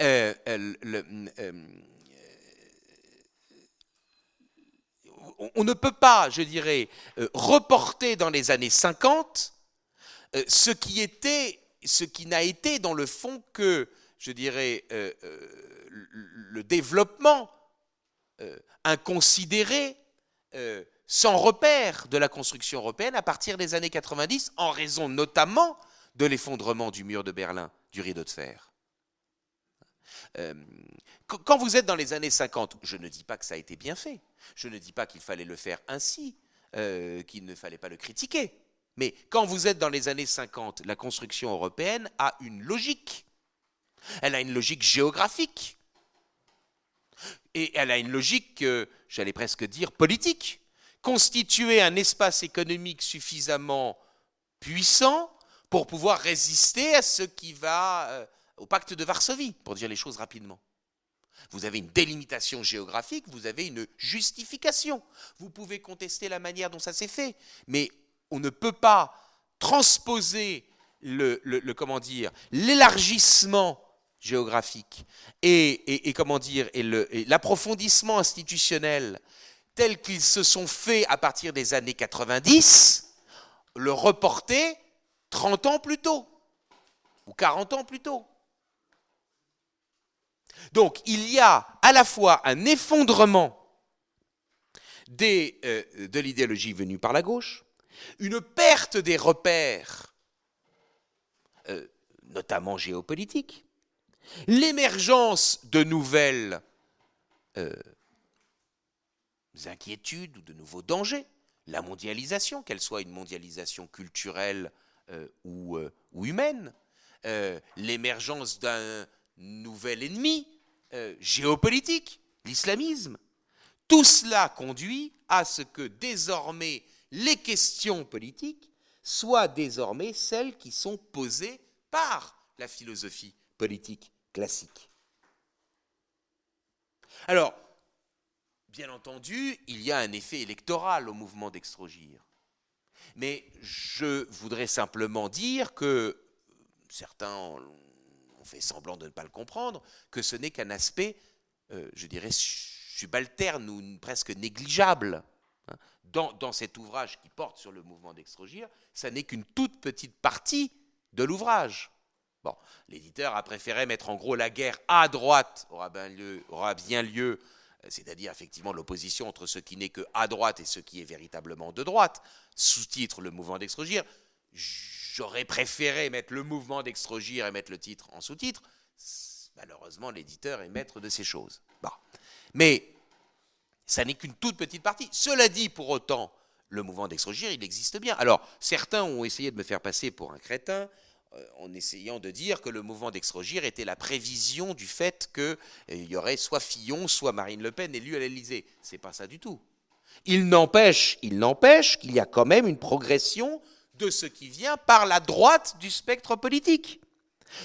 Euh, euh, euh, on ne peut pas, je dirais, reporter dans les années 50 ce qui était, ce qui n'a été dans le fond que, je dirais, le développement inconsidéré euh, sans repère de la construction européenne à partir des années 90, en raison notamment de l'effondrement du mur de Berlin, du rideau de fer. Euh, quand vous êtes dans les années 50, je ne dis pas que ça a été bien fait, je ne dis pas qu'il fallait le faire ainsi, euh, qu'il ne fallait pas le critiquer, mais quand vous êtes dans les années 50, la construction européenne a une logique. Elle a une logique géographique. Et elle a une logique, j'allais presque dire, politique. Constituer un espace économique suffisamment puissant pour pouvoir résister à ce qui va euh, au pacte de Varsovie, pour dire les choses rapidement. Vous avez une délimitation géographique, vous avez une justification. Vous pouvez contester la manière dont ça s'est fait, mais on ne peut pas transposer le, comment dire l'élargissement géographique et, comment dire et l'approfondissement institutionnel tel qu'ils se sont faits à partir des années 90 le reporter 30 ans plus tôt ou 40 ans plus tôt. Donc il y a à la fois un effondrement euh, de l'idéologie venue par la gauche, une perte des repères, euh, notamment géopolitiques, l'émergence de nouvelles euh, inquiétudes ou de nouveaux dangers, la mondialisation, qu'elle soit une mondialisation culturelle ou, humaine, l'émergence d'un nouvel ennemi géopolitique, l'islamisme, tout cela conduit à ce que désormais les questions politiques soient désormais celles qui sont posées par la philosophie politique classique. Alors, bien entendu, il y a un effet électoral au mouvement d'extrogir. Mais je voudrais simplement dire que certains ont fait semblant de ne pas le comprendre, que ce n'est qu'un aspect, euh, je dirais, subalterne ou presque négligeable hein, dans, cet ouvrage qui porte sur le mouvement d'extrogir, ça n'est qu'une toute petite partie de l'ouvrage. Bon, l'éditeur a préféré mettre en gros la guerre à droite aura bien lieu, euh, c'est-à-dire effectivement l'opposition entre ce qui n'est que à droite et ce qui est véritablement de droite, sous-titre le mouvement d'extrogir. J'aurais préféré mettre le mouvement d'extrogir et mettre le titre en sous-titre. Malheureusement, l'éditeur est maître de ces choses. Bon. Mais ça n'est qu'une toute petite partie. Cela dit, pour autant, le mouvement d'extrogir, il existe bien. Alors, certains ont essayé de me faire passer pour un crétin en essayant de dire que le mouvement d'extrogir était la prévision du fait qu'il euh, y aurait soit Fillon, soit Marine Le Pen élue à l'Élysée. C'est pas ça du tout. Il n'empêche, il n'empêche qu'il y a quand même une progression de ce qui vient par la droite du spectre politique.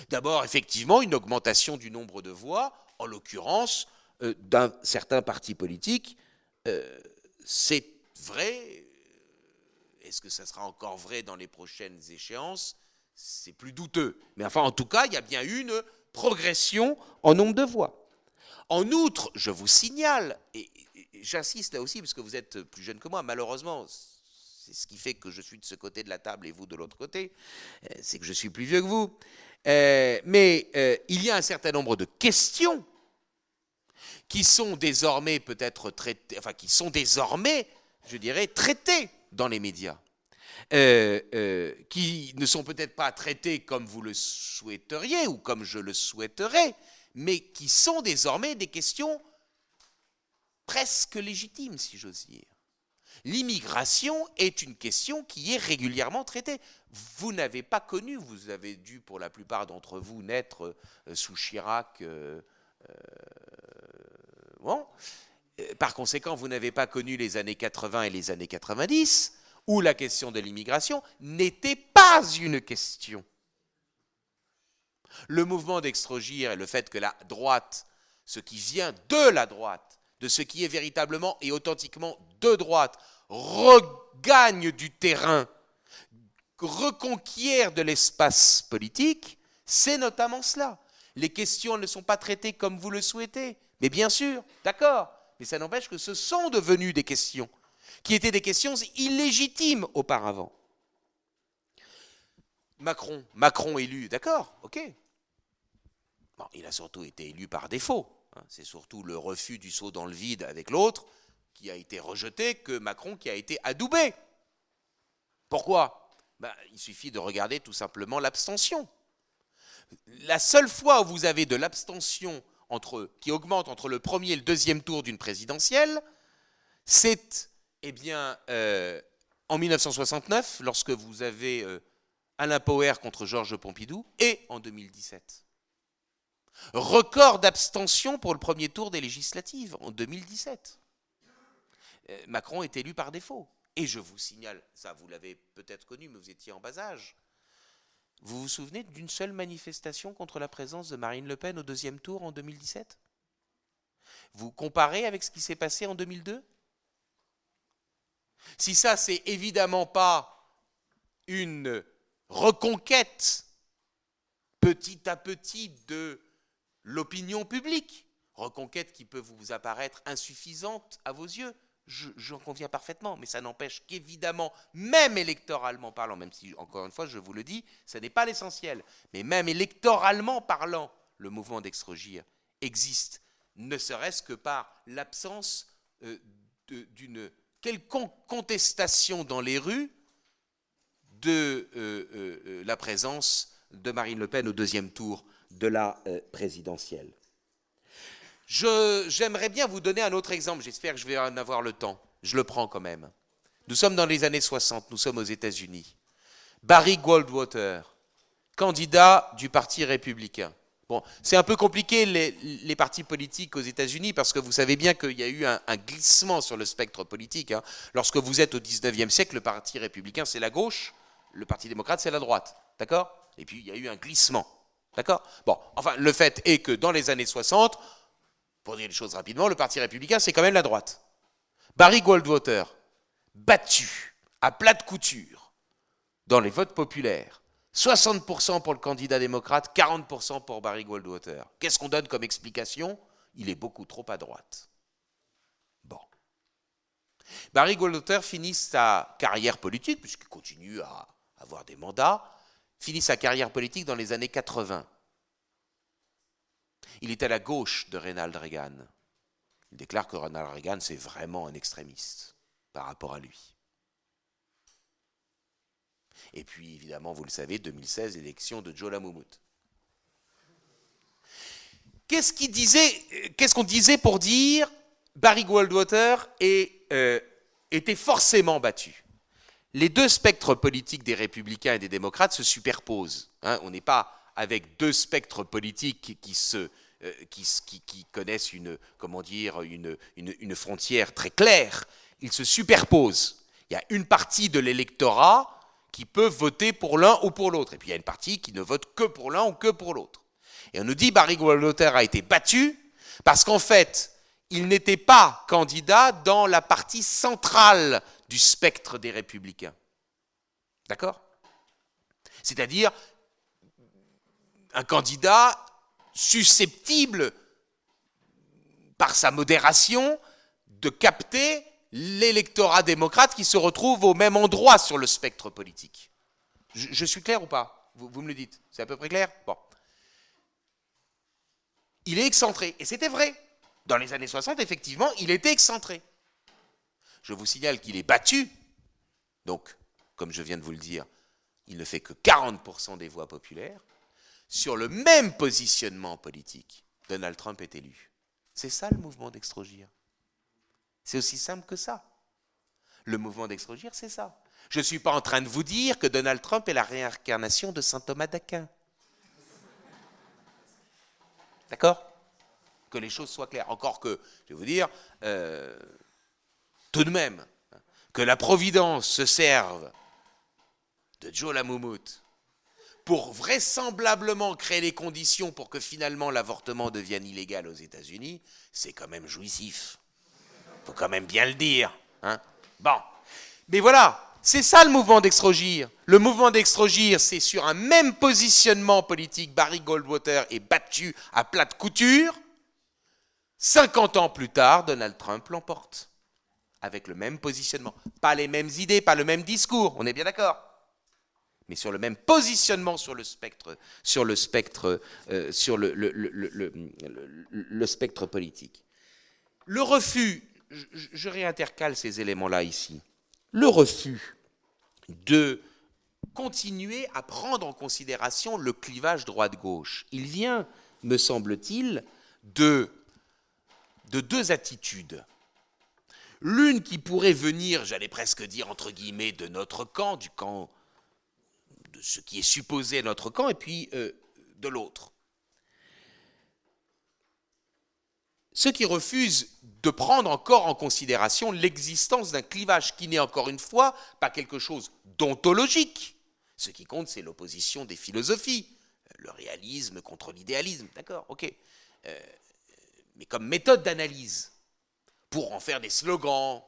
D'abord, effectivement, une augmentation du nombre de voix, en l'occurrence, euh, d'un certain parti politique, euh, c'est vrai. Est-ce que ça sera encore vrai dans les prochaines échéances? C'est plus douteux. Mais enfin, en tout cas, il y a bien une progression en nombre de voix. En outre, je vous signale, et, j'insiste là aussi parce que vous êtes plus jeune que moi, malheureusement, c'est ce qui fait que je suis de ce côté de la table et vous de l'autre côté, euh, c'est que je suis plus vieux que vous. mais il y a un certain nombre de questions qui sont désormais peut-être traités, enfin qui sont désormais, je dirais, traités dans les médias, euh, euh, qui ne sont peut-être pas traités comme vous le souhaiteriez ou comme je le souhaiterais, mais qui sont désormais des questions presque légitimes, si j'ose dire. L'immigration est une question qui est régulièrement traitée. Vous n'avez pas connu, vous avez dû pour la plupart d'entre vous naître euh, sous Chirac, Bon. Par conséquent, vous n'avez pas connu les années 80 et les années 90, où la question de l'immigration n'était pas une question. Le mouvement d'extrogir et le fait que la droite, ce qui vient de la droite, de ce qui est véritablement et authentiquement de droite, regagne du terrain, reconquiert de l'espace politique, c'est notamment cela. Les questions ne sont pas traitées comme vous le souhaitez, mais bien sûr, d'accord, mais ça n'empêche que ce sont devenues des questions, qui étaient des questions illégitimes auparavant. Macron, Macron élu, d'accord, ok. Bon, il a surtout été élu par défaut. Hein. C'est surtout le refus du saut dans le vide avec l'autre qui a été rejeté que Macron qui a été adoubé. Pourquoi? Ben, Il suffit de regarder tout simplement l'abstention. La seule fois où vous avez de l'abstention qui augmente entre le premier et le deuxième tour d'une présidentielle, c'est eh bien, euh, en 1969, lorsque vous avez euh, Alain Poher contre Georges Pompidou, et en 2017. Record d'abstention pour le premier tour des législatives en 2017. Euh, Macron est élu par défaut. Et je vous signale, ça vous l'avez peut-être connu, mais vous étiez en bas âge, vous vous souvenez d'une seule manifestation contre la présence de Marine Le Pen au deuxième tour en 2017 Vous comparez avec ce qui s'est passé en 2002 Si ça, c'est évidemment pas une reconquête petit à petit de l'opinion publique, reconquête qui peut vous apparaître insuffisante à vos yeux, j'en conviens parfaitement, mais ça n'empêche qu'évidemment, même électoralement parlant, même si, encore une fois, je vous le dis, ce n'est pas l'essentiel, mais même électoralement parlant, le mouvement d'extrogir existe, ne serait-ce que par l'absence euh, d'une quelconque contestation dans les rues de euh, euh, la présence de Marine Le Pen au deuxième tour de la présidentielle. J'aimerais bien vous donner un autre exemple, j'espère que je vais en avoir le temps. Je le prends quand même. Nous sommes dans les années 60, nous sommes aux États-Unis. Barry Goldwater, candidat du Parti républicain. C'est un peu compliqué les, partis politiques aux États-Unis parce que vous savez bien qu'il y a eu un, glissement sur le spectre politique. Hein. Lorsque vous êtes au 19e siècle, le Parti républicain c'est la gauche, le Parti démocrate c'est la droite. D'accord? Et puis il y a eu un glissement. D'accord? Bon, enfin, le fait est que dans les années 60, pour dire les choses rapidement, le Parti républicain, c'est quand même la droite. Barry Goldwater, battu à plate couture dans les votes populaires, 60% pour le candidat démocrate, 40% pour Barry Goldwater. Qu'est-ce qu'on donne comme explication? Il est beaucoup trop à droite. Bon. Barry Goldwater finit sa carrière politique, puisqu'il continue à avoir des mandats, finit sa carrière politique dans les années 80. Il est à la gauche de Ronald Reagan. Il déclare que Ronald Reagan, c'est vraiment un extrémiste par rapport à lui. Et puis, évidemment, vous le savez, 2016, élection de. Qu'est-ce qu'on disait, qu'est-ce qu'on disait pour dire Barry Goldwater euh, était forcément battu? Les deux spectres politiques des républicains et des démocrates se superposent. Hein. on n'est pas avec deux spectres politiques qui se euh, qui, connaissent une, frontière très claire, ils se superposent. Il y a une partie de l'électorat qui peut voter pour l'un ou pour l'autre, et puis il y a une partie qui ne vote que pour l'un ou que pour l'autre. Et on nous dit Barry Goldwater a été battu parce qu'en fait, il n'était pas candidat dans la partie centrale du spectre des républicains. D'accord? C'est-à-dire un candidat susceptible, par sa modération, de capter l'électorat démocrate qui se retrouve au même endroit sur le spectre politique. Je, suis clair ou pas? Vous, me le dites. C'est à peu près clair? Bon. Il est excentré. Et c'était vrai. Dans les années 60, effectivement, il était excentré. Je vous signale qu'il est battu. Donc, comme je viens de vous le dire, il ne fait que 40% des voix populaires sur le même positionnement politique, Donald Trump est élu. C'est ça le mouvement d'extrogir? C'est aussi simple que ça. Le mouvement d'extrogir, c'est ça. Je ne suis pas en train de vous dire que Donald Trump est la réincarnation de saint Thomas d'Aquin. D'accord? Que les choses soient claires. Encore que, je vais vous dire, euh, tout de même, que la Providence se serve de Joe Lamoumout pour vraisemblablement créer les conditions pour que finalement l'avortement devienne illégal aux États-Unis, c'est quand même jouissif. Faut quand même bien le dire. Hein bon. Mais voilà, c'est ça le mouvement d'extrogir. Le mouvement d'extrogir, c'est sur un même positionnement politique. Barry Goldwater est battu à plate couture. 50 ans plus tard, Donald Trump l'emporte. Avec le même positionnement. Pas les mêmes idées, pas le même discours. On est bien d'accord mais sur le même positionnement sur le spectre, sur le spectre, euh, sur le, le, spectre politique. Le refus, je, réintercale ces éléments-là ici, le refus de continuer à prendre en considération le clivage droite-gauche, il vient, me semble-t-il, de, de deux attitudes. L'une qui pourrait venir, j'allais presque dire entre guillemets, de notre camp, du camp de ce qui est supposé notre camp, et puis euh, de l'autre. Ceux qui refusent de prendre encore en considération l'existence d'un clivage qui n'est encore une fois pas quelque chose d'ontologique. Ce qui compte, c'est l'opposition des philosophies, le réalisme contre l'idéalisme, d'accord, ok. Euh, mais comme méthode d'analyse, pour en faire des slogans.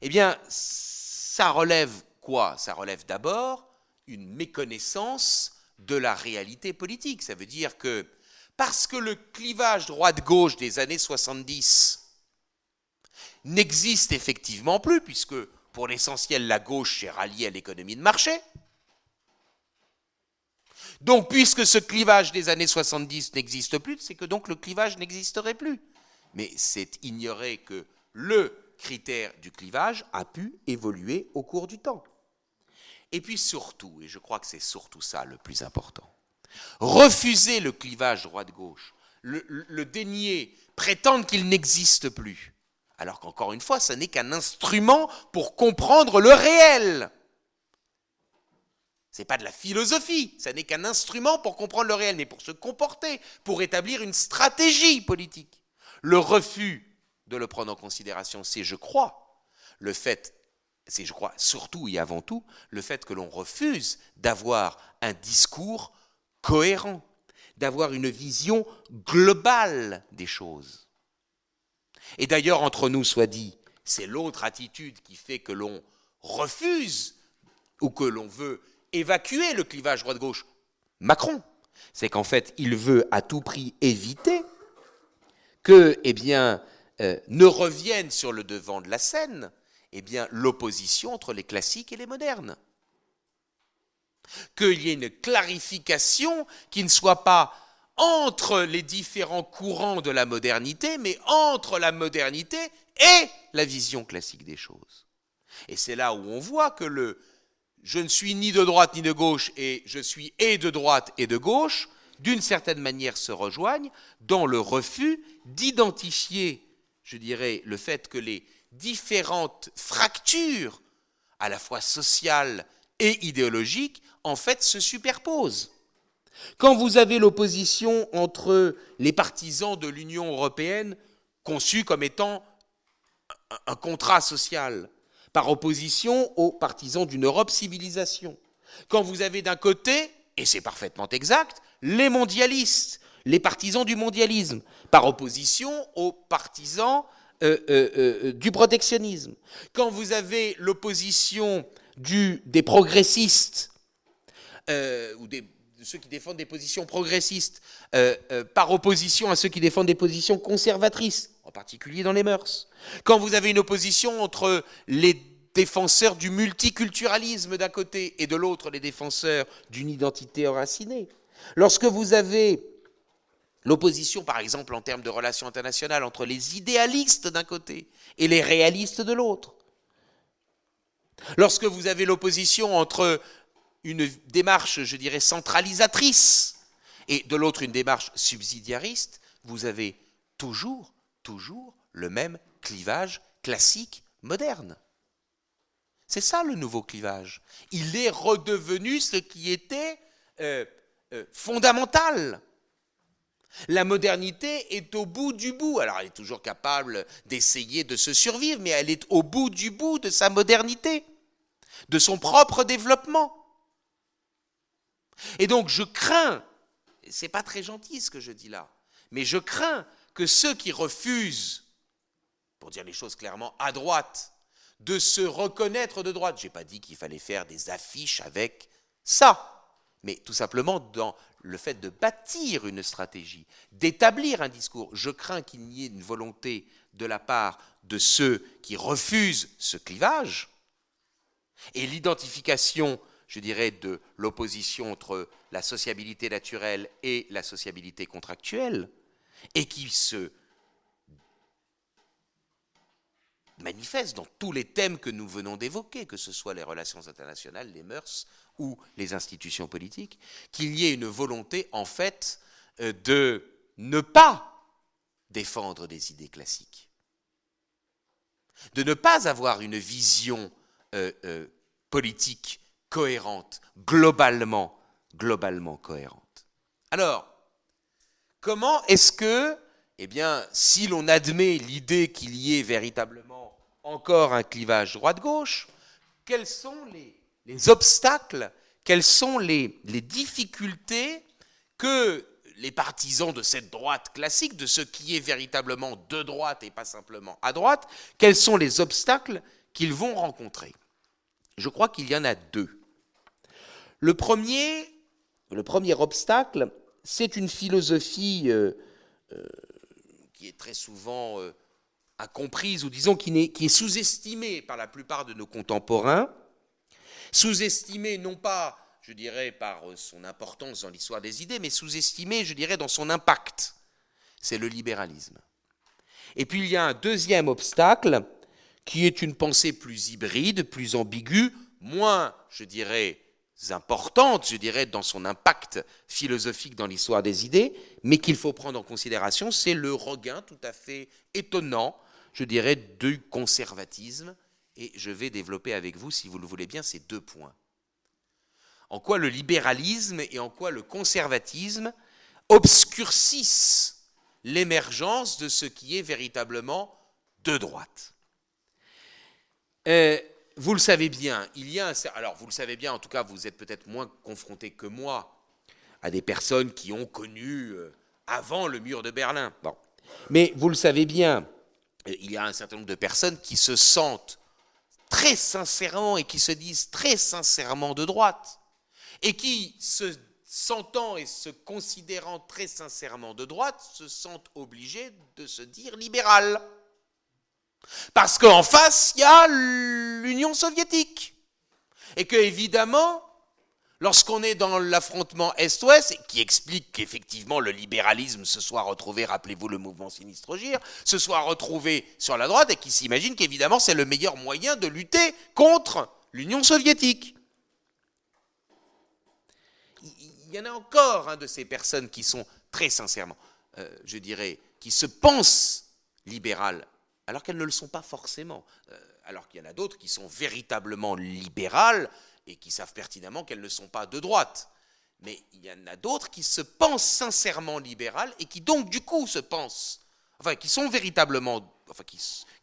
Eh bien, ça relève quoi? Ça relève d'abord une méconnaissance de la réalité politique. Ça veut dire que Parce que le clivage droite-gauche des années 70 n'existe effectivement plus, puisque pour l'essentiel, la gauche est ralliée à l'économie de marché. Donc, puisque ce clivage des années 70 n'existe plus, c'est que donc le clivage n'existerait plus. Mais c'est ignorer que le critère du clivage a pu évoluer au cours du temps. Et puis surtout, et je crois que c'est surtout ça le plus important, refuser le clivage droite-gauche, le, le, dénier, prétendre qu'il n'existe plus, alors qu'encore une fois, ce n'est qu'un instrument pour comprendre le réel. Ce n'est pas de la philosophie, ce n'est qu'un instrument pour comprendre le réel, mais pour se comporter, pour établir une stratégie politique. Le refus de le prendre en considération, c'est, je crois, le fait, c'est, je crois, surtout et avant tout, le fait que l'on refuse d'avoir un discours cohérent, d'avoir une vision globale des choses. Et d'ailleurs, entre nous soit dit, c'est l'autre attitude qui fait que l'on refuse ou que l'on veut évacuer le clivage droite-gauche. Macron, c'est qu'en fait, il veut à tout prix éviter que, eh bien, euh, ne revienne sur le devant de la scène, eh bien, l'opposition entre les classiques et les modernes. Qu'il y ait une clarification qui ne soit pas entre les différents courants de la modernité, mais entre la modernité et la vision classique des choses. Et c'est là où on voit que le je ne suis ni de droite ni de gauche et je suis et de droite et de gauche, d'une certaine manière se rejoignent dans le refus d'identifier, je dirais, le fait que les différentes fractures, à la fois sociales et idéologiques, en fait se superposent. Quand vous avez l'opposition entre les partisans de l'Union européenne, conçue comme étant un contrat social, par opposition aux partisans d'une Europe civilisation. Quand vous avez d'un côté, et c'est parfaitement exact, les mondialistes, les partisans du mondialisme, par opposition aux partisans euh, euh, euh, du protectionnisme. Quand vous avez l'opposition des progressistes, ou des, de ceux qui défendent des positions progressistes, par opposition à ceux qui défendent des positions conservatrices, en particulier dans les mœurs. Quand vous avez une opposition entre les défenseurs du multiculturalisme d'un côté et de l'autre les défenseurs d'une identité enracinée. Lorsque vous avez l'opposition, par exemple, en termes de relations internationales, entre les idéalistes d'un côté et les réalistes de l'autre. Lorsque vous avez l'opposition entre une démarche, je dirais, centralisatrice et de l'autre une démarche subsidiariste, vous avez toujours toujours le même clivage classique moderne. C'est ça le nouveau clivage. Il est redevenu ce qui était euh, euh, fondamental. La modernité est au bout du bout. Alors elle est toujours capable d'essayer de se survivre, mais elle est au bout du bout de sa modernité, de son propre développement. Et donc je crains, c'est pas très gentil ce que je dis là, mais je crains que ceux qui refusent, pour dire les choses clairement, à droite, de se reconnaître de droite, je n'ai pas dit qu'il fallait faire des affiches avec ça, mais tout simplement dans le fait de bâtir une stratégie, d'établir un discours. Je crains qu'il n'y ait une volonté de la part de ceux qui refusent ce clivage et l'identification, je dirais, de l'opposition entre la sociabilité naturelle et la sociabilité contractuelle, et qui se manifeste dans tous les thèmes que nous venons d'évoquer, que ce soit les relations internationales, les mœurs ou les institutions politiques, qu'il y ait une volonté en fait euh, de ne pas défendre des idées classiques, de ne pas avoir une vision euh, euh, politique cohérente, globalement, globalement cohérente. Alors, Comment est-ce que, eh bien, si l'on admet l'idée qu'il y ait véritablement encore un clivage droite-gauche, quels sont les, obstacles, quelles sont les, les difficultés que les partisans de cette droite classique, de ce qui est véritablement de droite et pas simplement à droite, quels sont les obstacles qu'ils vont rencontrer? Je crois qu'il y en a deux. Le premier, le premier obstacle, c'est une philosophie euh, euh, qui est très souvent incomprise, ou disons qui est sous-estimée par la plupart de nos contemporains, sous-estimée non pas, je dirais, par son importance dans l'histoire des idées, mais sous-estimée, je dirais, dans son impact. C'est le libéralisme. Et puis il y a un deuxième obstacle, qui est une pensée plus hybride, plus ambiguë, moins, je dirais, importante, je dirais, dans son impact philosophique dans l'histoire des idées, mais qu'il faut prendre en considération, c'est le regain tout à fait étonnant, je dirais, du conservatisme. Et je vais développer avec vous, si vous le voulez bien, ces deux points. En quoi le libéralisme et en quoi le conservatisme obscurcissent l'émergence de ce qui est véritablement de droite? Euh, vous le savez bien, il y a un, alors vous le savez bien, en tout cas vous êtes peut-être moins confronté que moi à des personnes qui ont connu euh, avant le mur de Berlin. Bon. Mais vous le savez bien, euh, il y a un certain nombre de personnes qui se sentent très sincèrement et qui se disent très sincèrement de droite et qui, se sentant et se considérant très sincèrement de droite, se sentent obligés de se dire libéral. Parce qu'en face, il y a l'Union soviétique. Et que, évidemment, lorsqu'on est dans l'affrontement Est-Ouest, qui explique qu'effectivement le libéralisme se soit retrouvé, rappelez-vous le mouvement sinistre gire, se soit retrouvé sur la droite et qui s'imagine qu'évidemment c'est le meilleur moyen de lutter contre l'Union soviétique. Il y en a encore un de ces personnes qui sont très sincèrement, euh, je dirais, qui se pensent libérales alors qu'elles ne le sont pas forcément. Euh, alors qu'il y en a d'autres qui sont véritablement libérales et qui savent pertinemment qu'elles ne sont pas de droite. Mais il y en a d'autres qui se pensent sincèrement libérales et qui donc du coup se pensent, enfin qui sont véritablement, enfin qui,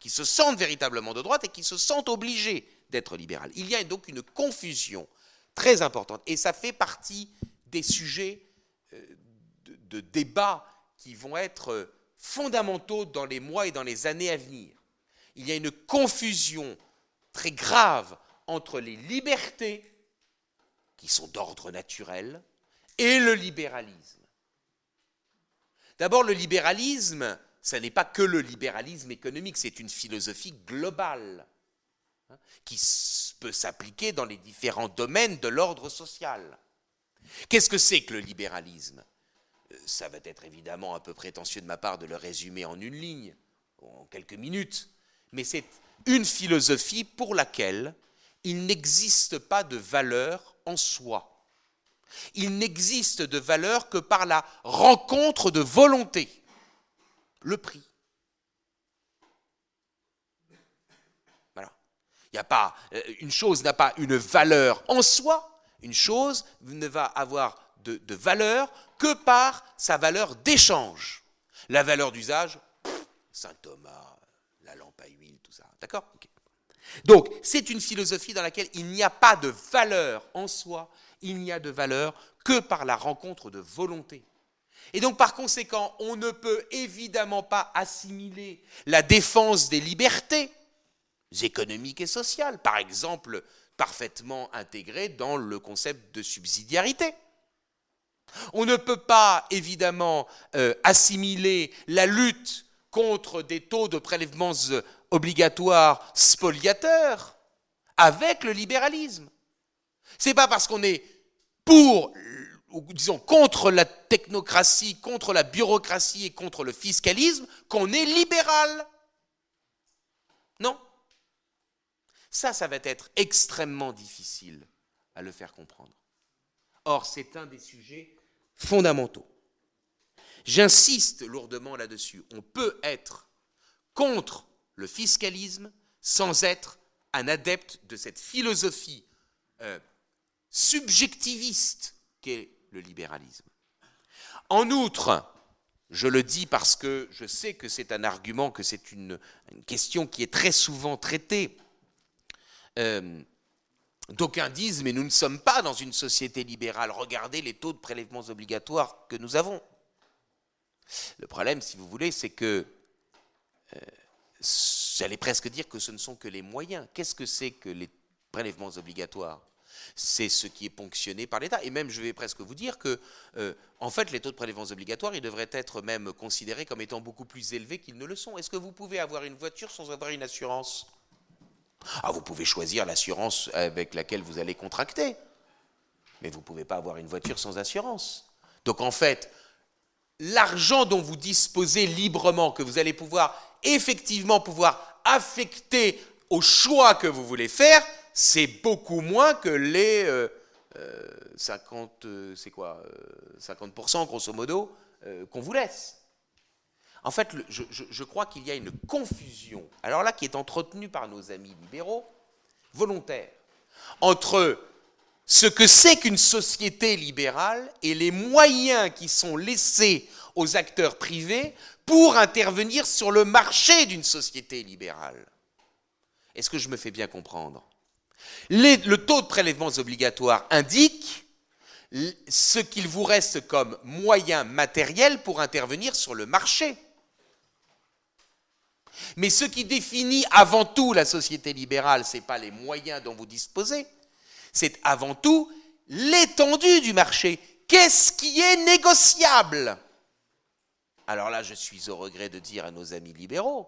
se sentent véritablement de droite et qui se sentent obligés d'être libérales. Il y a donc une confusion très importante et ça fait partie des sujets euh, de, de débat qui vont être fondamentaux dans les mois et dans les années à venir. Il y a une confusion très grave entre les libertés, qui sont d'ordre naturel, et le libéralisme. D'abord, le libéralisme, ce n'est pas que le libéralisme économique, c'est une philosophie globale hein, qui peut s'appliquer dans les différents domaines de l'ordre social. Qu'est-ce que c'est que le libéralisme? Ça va être évidemment un peu prétentieux de ma part de le résumer en une ligne, en quelques minutes, mais c'est une philosophie pour laquelle il n'existe pas de valeur en soi. Il n'existe de valeur que par la rencontre de volonté, le prix. Voilà. Il n'y a pas, euh, une chose n'a pas une valeur en soi, une chose ne va avoir de, valeur que par sa valeur d'échange. La valeur d'usage, Saint Thomas, la lampe à huile, tout ça. D'accord Donc, c'est une philosophie dans laquelle il n'y a pas de valeur en soi, il n'y a de valeur que par la rencontre de volonté. Et donc, par conséquent, on ne peut évidemment pas assimiler la défense des libertés économiques et sociales, par exemple, parfaitement intégrée dans le concept de subsidiarité. On ne peut pas, évidemment, euh, assimiler la lutte contre des taux de prélèvements euh, obligatoires spoliateurs avec le libéralisme. Ce n'est pas parce qu'on est pour, ou disons, contre la technocratie, contre la bureaucratie et contre le fiscalisme qu'on est libéral. Non. Ça, ça va être extrêmement difficile à le faire comprendre. Or, c'est un des sujets fondamentaux. J'insiste lourdement là-dessus. On peut être contre le fiscalisme sans être un adepte de cette philosophie euh, subjectiviste qu'est le libéralisme. En outre, je le dis parce que je sais que c'est un argument, que c'est une, question qui est très souvent traitée. Euh, D'aucuns disent, mais nous ne sommes pas dans une société libérale. Regardez les taux de prélèvements obligatoires que nous avons. Le problème, si vous voulez, c'est que, euh, j'allais presque dire que ce ne sont que les moyens. Qu'est-ce que c'est que les prélèvements obligatoires? C'est ce qui est ponctionné par l'État. Et même, je vais presque vous dire que, euh, en fait, les taux de prélèvements obligatoires, ils devraient être même considérés comme étant beaucoup plus élevés qu'ils ne le sont. Est-ce que vous pouvez avoir une voiture sans avoir une assurance? Ah, vous pouvez choisir l'assurance avec laquelle vous allez contracter. Mais vous ne pouvez pas avoir une voiture sans assurance. Donc, en fait, l'argent dont vous disposez librement, que vous allez pouvoir effectivement pouvoir affecter au choix que vous voulez faire, c'est beaucoup moins que les 50, euh, euh, c'est quoi, 50% euh, grosso modo qu'on vous laisse. En fait, je, crois qu'il y a une confusion, alors là qui est entretenue par nos amis libéraux, volontaires, entre ce que c'est qu'une société libérale et les moyens qui sont laissés aux acteurs privés pour intervenir sur le marché d'une société libérale. Est-ce que je me fais bien comprendre? Le taux de prélèvements obligatoires indique ce qu'il vous reste comme moyen matériel pour intervenir sur le marché. Mais ce qui définit avant tout la société libérale, ce n'est pas les moyens dont vous disposez, c'est avant tout l'étendue du marché. Qu'est-ce qui est négociable? Alors là, je suis au regret de dire à nos amis libéraux,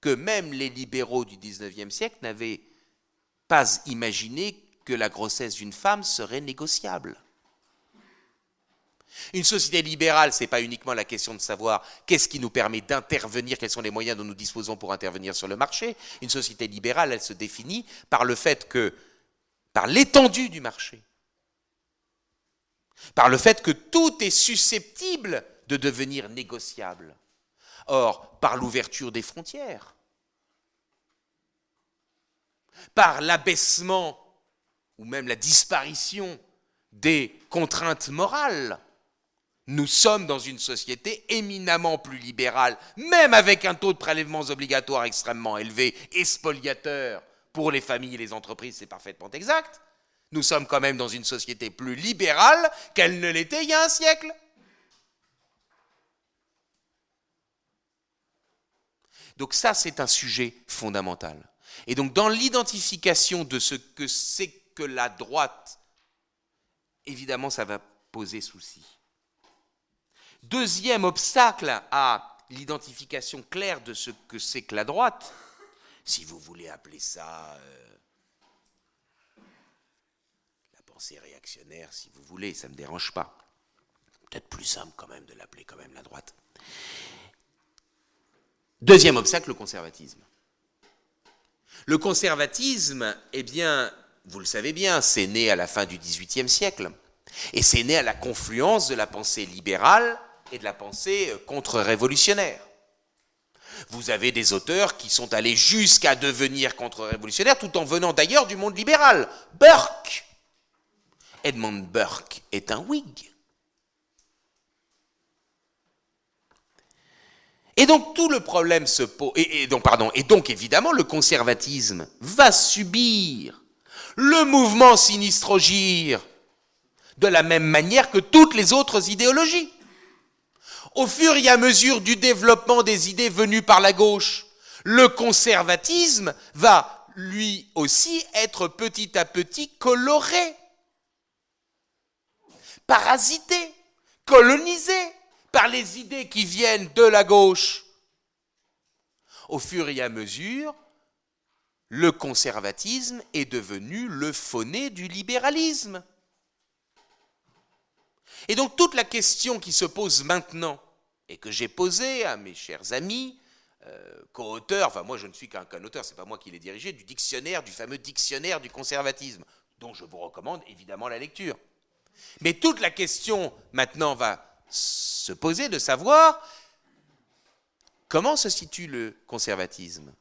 que même les libéraux du XIXe siècle n'avaient pas imaginé que la grossesse d'une femme serait négociable. Une société libérale, ce n'est pas uniquement la question de savoir qu'est-ce qui nous permet d'intervenir, quels sont les moyens dont nous disposons pour intervenir sur le marché. Une société libérale, elle se définit par le fait que, par l'étendue du marché, par le fait que tout est susceptible de devenir négociable. Or, par l'ouverture des frontières, par l'abaissement ou même la disparition des contraintes morales. Nous sommes dans une société éminemment plus libérale, même avec un taux de prélèvements obligatoires extrêmement élevé et spoliateur pour les familles et les entreprises, c'est parfaitement exact. Nous sommes quand même dans une société plus libérale qu'elle ne l'était il y a un siècle. Donc ça, c'est un sujet fondamental. Et donc dans l'identification de ce que c'est que la droite, évidemment, ça va poser souci. Deuxième obstacle à l'identification claire de ce que c'est que la droite, si vous voulez appeler ça euh, la pensée réactionnaire, si vous voulez, ça ne me dérange pas. Peut-être plus simple quand même de l'appeler quand même la droite. Deuxième obstacle, le conservatisme. Le conservatisme, eh bien, vous le savez bien, c'est né à la fin du XVIIIe siècle. Et c'est né à la confluence de la pensée libérale et de la pensée euh, contre-révolutionnaire. Vous avez des auteurs qui sont allés jusqu'à devenir contre-révolutionnaires tout en venant d'ailleurs du monde libéral. Burke. Edmund Burke est un Whig. Et donc tout le problème se pose, et, donc pardon, et donc évidemment le conservatisme va subir le mouvement sinistrogire de la même manière que toutes les autres idéologies. Au fur et à mesure du développement des idées venues par la gauche, le conservatisme va lui aussi être petit à petit coloré, parasité, colonisé par les idées qui viennent de la gauche. Au fur et à mesure, le conservatisme est devenu le fauné du libéralisme. Et donc toute la question qui se pose maintenant, et que j'ai posée à mes chers amis, euh, co-auteurs, enfin moi je ne suis qu'un auteur, c'est pas moi qui l'ai dirigé, du dictionnaire, du fameux dictionnaire du conservatisme, dont je vous recommande évidemment la lecture. Mais toute la question maintenant va se poser de savoir comment se situe le conservatisme.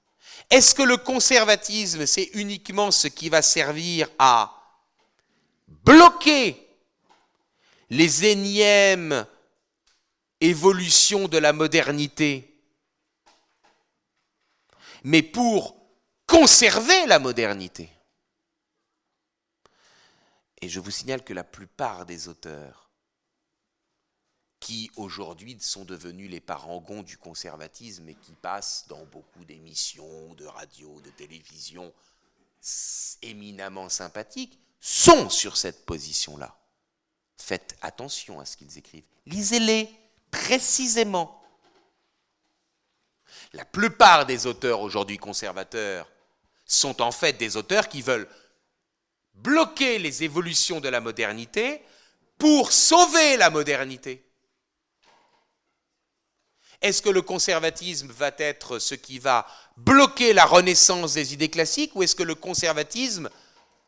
Est-ce que le conservatisme, c'est uniquement ce qui va servir à bloquer les énièmes évolutions de la modernité, mais pour conserver la modernité Et je vous signale que la plupart des auteurs qui aujourd'hui sont devenus les parangons du conservatisme et qui passent dans beaucoup d'émissions de radio, de télévision éminemment sympathiques, sont sur cette position-là. Faites attention à ce qu'ils écrivent. Lisez-les précisément. La plupart des auteurs aujourd'hui conservateurs sont en fait des auteurs qui veulent bloquer les évolutions de la modernité pour sauver la modernité. Est-ce que le conservatisme va être ce qui va bloquer la renaissance des idées classiques ou est-ce que le conservatisme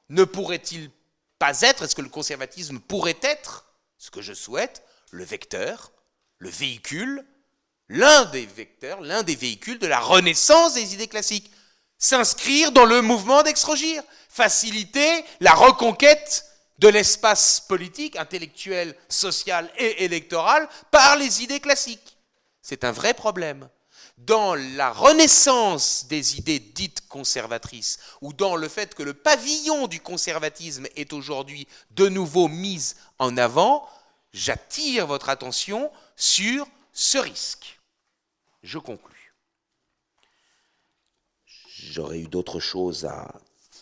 ne pourrait-il pas être, est-ce que le conservatisme pourrait être, ce que je souhaite, le vecteur, le véhicule, l'un des vecteurs, l'un des véhicules de la renaissance des idées classiques S'inscrire dans le mouvement d'extrogir, faciliter la reconquête de l'espace politique, intellectuel, social et électoral par les idées classiques. C'est un vrai problème dans la renaissance des idées dites conservatrices, ou dans le fait que le pavillon du conservatisme est aujourd'hui de nouveau mis en avant, j'attire votre attention sur ce risque. Je conclus. J'aurais eu d'autres choses à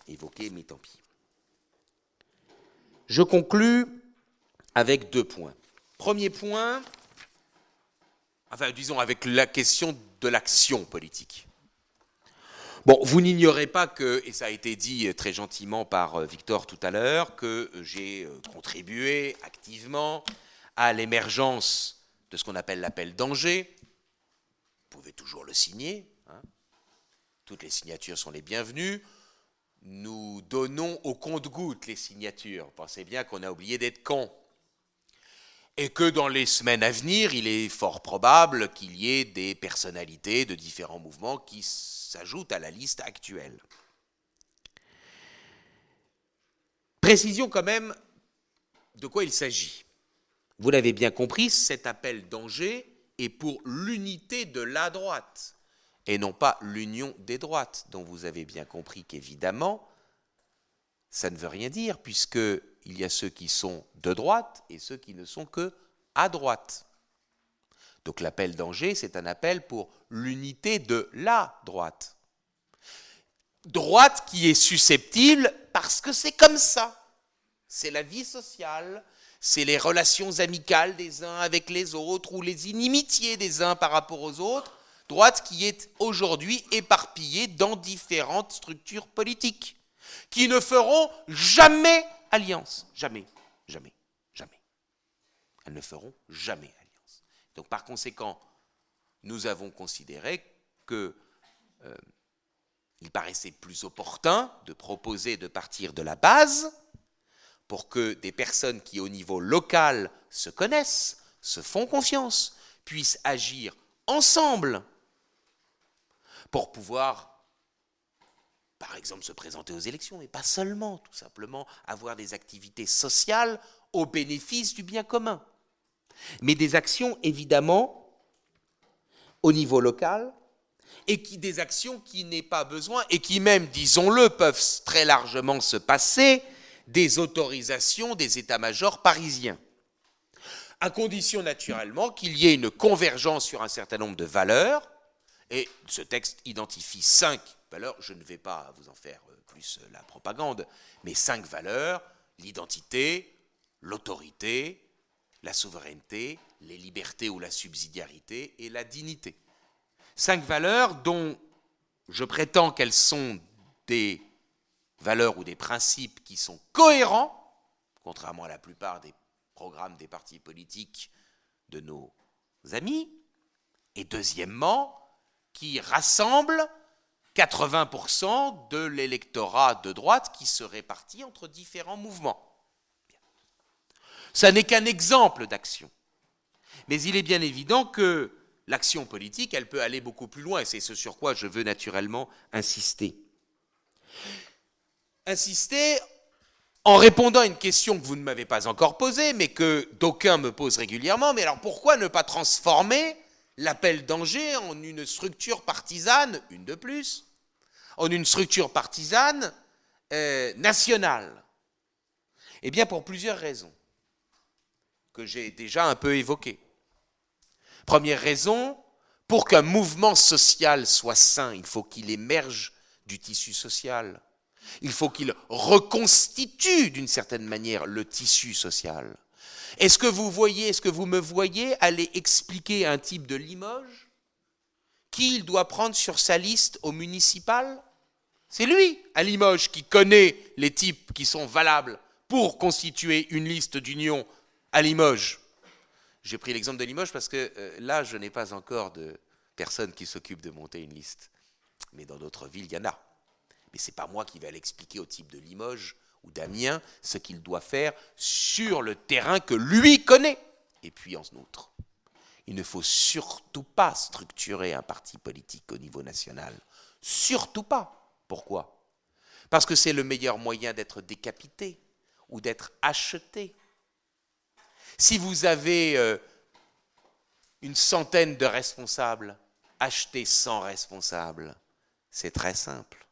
évoquer, mais tant pis. Je conclus avec deux points. Premier point, enfin disons avec la question de l'action politique. Bon, vous n'ignorez pas que, et ça a été dit très gentiment par euh, Victor tout à l'heure, que j'ai euh, contribué activement à l'émergence de ce qu'on appelle l'appel d'Angers. Vous pouvez toujours le signer. Hein. Toutes les signatures sont les bienvenues. Nous donnons au compte-gouttes les signatures. Pensez bien qu'on a oublié d'être con et que dans les semaines à venir, il est fort probable qu'il y ait des personnalités de différents mouvements qui s'ajoutent à la liste actuelle. Précision quand même de quoi il s'agit. Vous l'avez bien compris, cet appel d'Angers est pour l'unité de la droite et non pas l'union des droites, dont vous avez bien compris qu'évidemment, ça ne veut rien dire, puisque il y a ceux qui sont de droite et ceux qui ne sont que à droite. Donc l'appel d'Angers, c'est un appel pour l'unité de la droite. Droite qui est susceptible parce que c'est comme ça. C'est la vie sociale, c'est les relations amicales des uns avec les autres ou les inimitiés des uns par rapport aux autres. Droite qui est aujourd'hui éparpillée dans différentes structures politiques, qui ne feront jamais alliance. Jamais, jamais, jamais. Elles ne feront jamais alliance. Donc par conséquent, nous avons considéré que euh, il paraissait plus opportun de proposer de partir de la base pour que des personnes qui au niveau local se connaissent, se font confiance, puissent agir ensemble pour pouvoir par exemple se présenter aux élections, mais pas seulement, tout simplement avoir des activités sociales au bénéfice du bien commun. Mais des actions évidemment au niveau local et qui des actions qui n'aient pas besoin et qui même, disons-le, peuvent très largement se passer des autorisations des états-majors parisiens. À condition naturellement qu'il y ait une convergence sur un certain nombre de valeurs, et ce texte identifie cinq valeurs. Je ne vais pas vous en faire euh, plus euh, la propagande, mais cinq valeurs l'identité, l'autorité, la souveraineté, les libertés ou la subsidiarité et la dignité. Cinq valeurs dont je prétends qu'elles sont des valeurs ou des principes qui sont cohérents, contrairement à la plupart des programmes des partis politiques de nos amis, et deuxièmement, qui rassemblent 80% de l'électorat de droite qui se répartit entre différents mouvements. Ça n'est qu'un exemple d'action. Mais il est bien évident que l'action politique, elle peut aller beaucoup plus loin, et c'est ce sur quoi je veux naturellement insister. Insister en répondant à une question que vous ne m'avez pas encore posée, mais que d'aucuns me posent régulièrement, mais alors pourquoi ne pas transformer l'appel d'Angers en une structure partisane, une de plus, en une structure partisane euh, nationale? Eh bien, pour plusieurs raisons que j'ai déjà un peu évoquées. Première raison, pour qu'un mouvement social soit sain, il faut qu'il émerge du tissu social. Il faut qu'il reconstitue d'une certaine manière le tissu social. Est-ce que vous voyez, est-ce que vous me voyez aller expliquer un type de Limoges qui il doit prendre sur sa liste au municipal? C'est lui, à Limoges, qui connaît les types qui sont valables pour constituer une liste d'union à Limoges. J'ai pris l'exemple de Limoges parce que euh, là, je n'ai pas encore de personne qui s'occupe de monter une liste. Mais dans d'autres villes, il y en a. Mais ce n'est pas moi qui vais l'expliquer au type de Limoges ou d'Amiens ce qu'il doit faire sur le terrain que lui connaît. Et puis en outre, il ne faut surtout pas structurer un parti politique au niveau national. Surtout pas. Pourquoi? Parce que c'est le meilleur moyen d'être décapité ou d'être acheté. Si vous avez euh, une centaine de responsables, achetez 100 responsables. C'est très simple.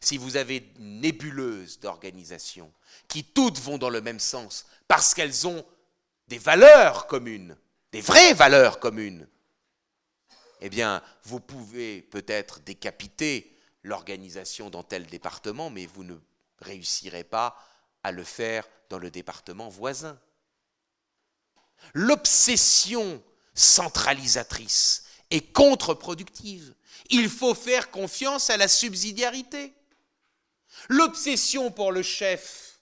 Si vous avez une nébuleuse d'organisations qui toutes vont dans le même sens parce qu'elles ont des valeurs communes, des vraies valeurs communes, eh bien, vous pouvez peut-être décapiter l'organisation dans tel département, mais vous ne réussirez pas à le faire dans le département voisin. L'obsession centralisatrice est contre-productive. Il faut faire confiance à la subsidiarité. L'obsession pour le chef,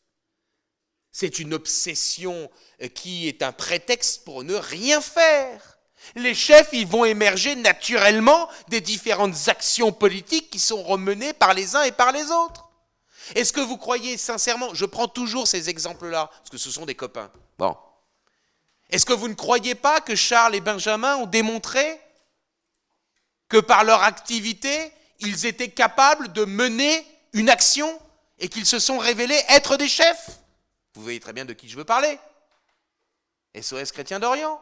c'est une obsession qui est un prétexte pour ne rien faire. Les chefs, ils vont émerger naturellement des différentes actions politiques qui sont remenées par les uns et par les autres. Est-ce que vous croyez sincèrement, je prends toujours ces exemples-là, parce que ce sont des copains. Bon. Est-ce que vous ne croyez pas que Charles et Benjamin ont démontré que par leur activité, ils étaient capables de mener une action et qu'ils se sont révélés être des chefs Vous voyez très bien de qui je veux parler. SOS Chrétien d'Orient.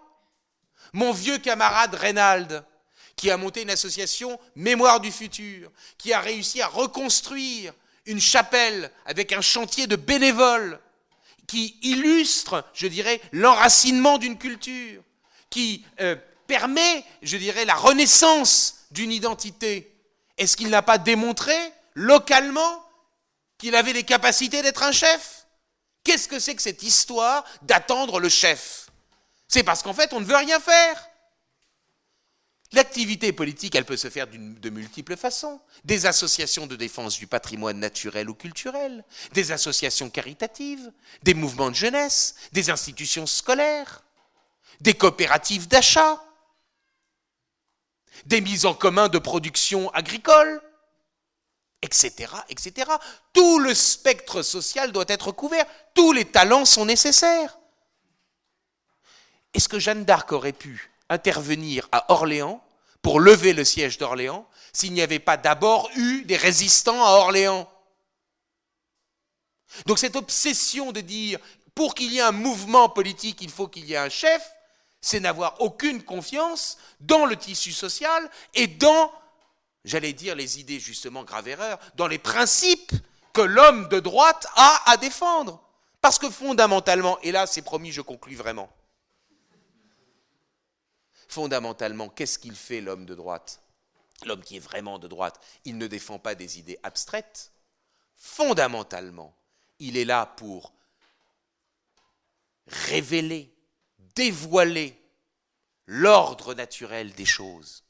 Mon vieux camarade Reynald, qui a monté une association Mémoire du futur, qui a réussi à reconstruire une chapelle avec un chantier de bénévoles qui illustre, je dirais, l'enracinement d'une culture, qui euh, permet, je dirais, la renaissance d'une identité. Est-ce qu'il n'a pas démontré localement qu'il avait les capacités d'être un chef? Qu'est-ce que c'est que cette histoire d'attendre le chef? C'est parce qu'en fait, on ne veut rien faire. L'activité politique, elle peut se faire de multiples façons. Des associations de défense du patrimoine naturel ou culturel, des associations caritatives, des mouvements de jeunesse, des institutions scolaires, des coopératives d'achat, des mises en commun de production agricole, etc., etc. Tout le spectre social doit être couvert, tous les talents sont nécessaires. Est-ce que Jeanne d'Arc aurait pu intervenir à Orléans pour lever le siège d'Orléans s'il n'y avait pas d'abord eu des résistants à Orléans? Donc cette obsession de dire pour qu'il y ait un mouvement politique, il faut qu'il y ait un chef, c'est n'avoir aucune confiance dans le tissu social et dans, j'allais dire, les idées justement grave erreur, dans les principes que l'homme de droite a à défendre. Parce que fondamentalement, et là c'est promis, je conclus vraiment, fondamentalement, qu'est-ce qu'il fait l'homme de droite? L'homme qui est vraiment de droite, il ne défend pas des idées abstraites. Fondamentalement, il est là pour révéler, dévoiler l'ordre naturel des choses.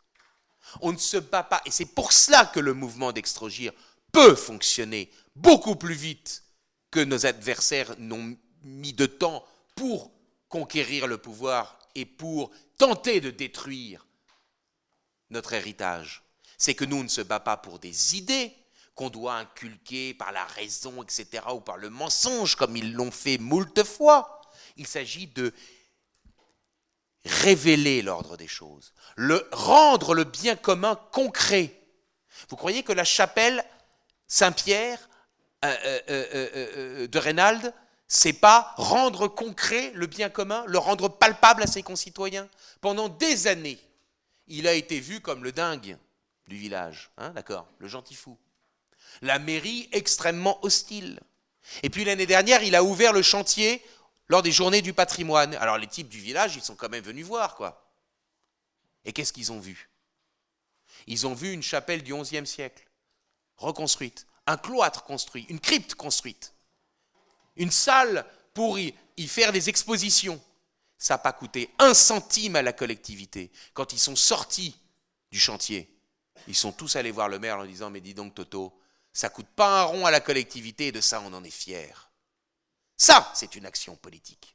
On ne se bat pas, et c'est pour cela que le mouvement d'extrogir peut fonctionner beaucoup plus vite que nos adversaires n'ont mis de temps pour conquérir le pouvoir et pour tenter de détruire notre héritage. C'est que nous, on ne se bat pas pour des idées qu'on doit inculquer par la raison, etc., ou par le mensonge, comme ils l'ont fait moult fois. Il s'agit de révéler l'ordre des choses, le, rendre le bien commun concret. Vous croyez que la chapelle Saint-Pierre euh, euh, euh, de Reynald c'est pas rendre concret le bien commun, le rendre palpable à ses concitoyens? Pendant des années, il a été vu comme le dingue du village, hein, d'accord, le gentil fou. La mairie extrêmement hostile. Et puis l'année dernière, il a ouvert le chantier lors des journées du patrimoine. Alors les types du village, ils sont quand même venus voir, quoi. Et qu'est-ce qu'ils ont vu? Ils ont vu une chapelle du XIe siècle, reconstruite, un cloître construit, une crypte construite, une salle pour y, faire des expositions. Ça n'a pas coûté un centime à la collectivité. Quand ils sont sortis du chantier, ils sont tous allés voir le maire en disant Mais dis donc, Toto, ça coûte pas un rond à la collectivité et de ça, on en est fier. Ça, c'est une action politique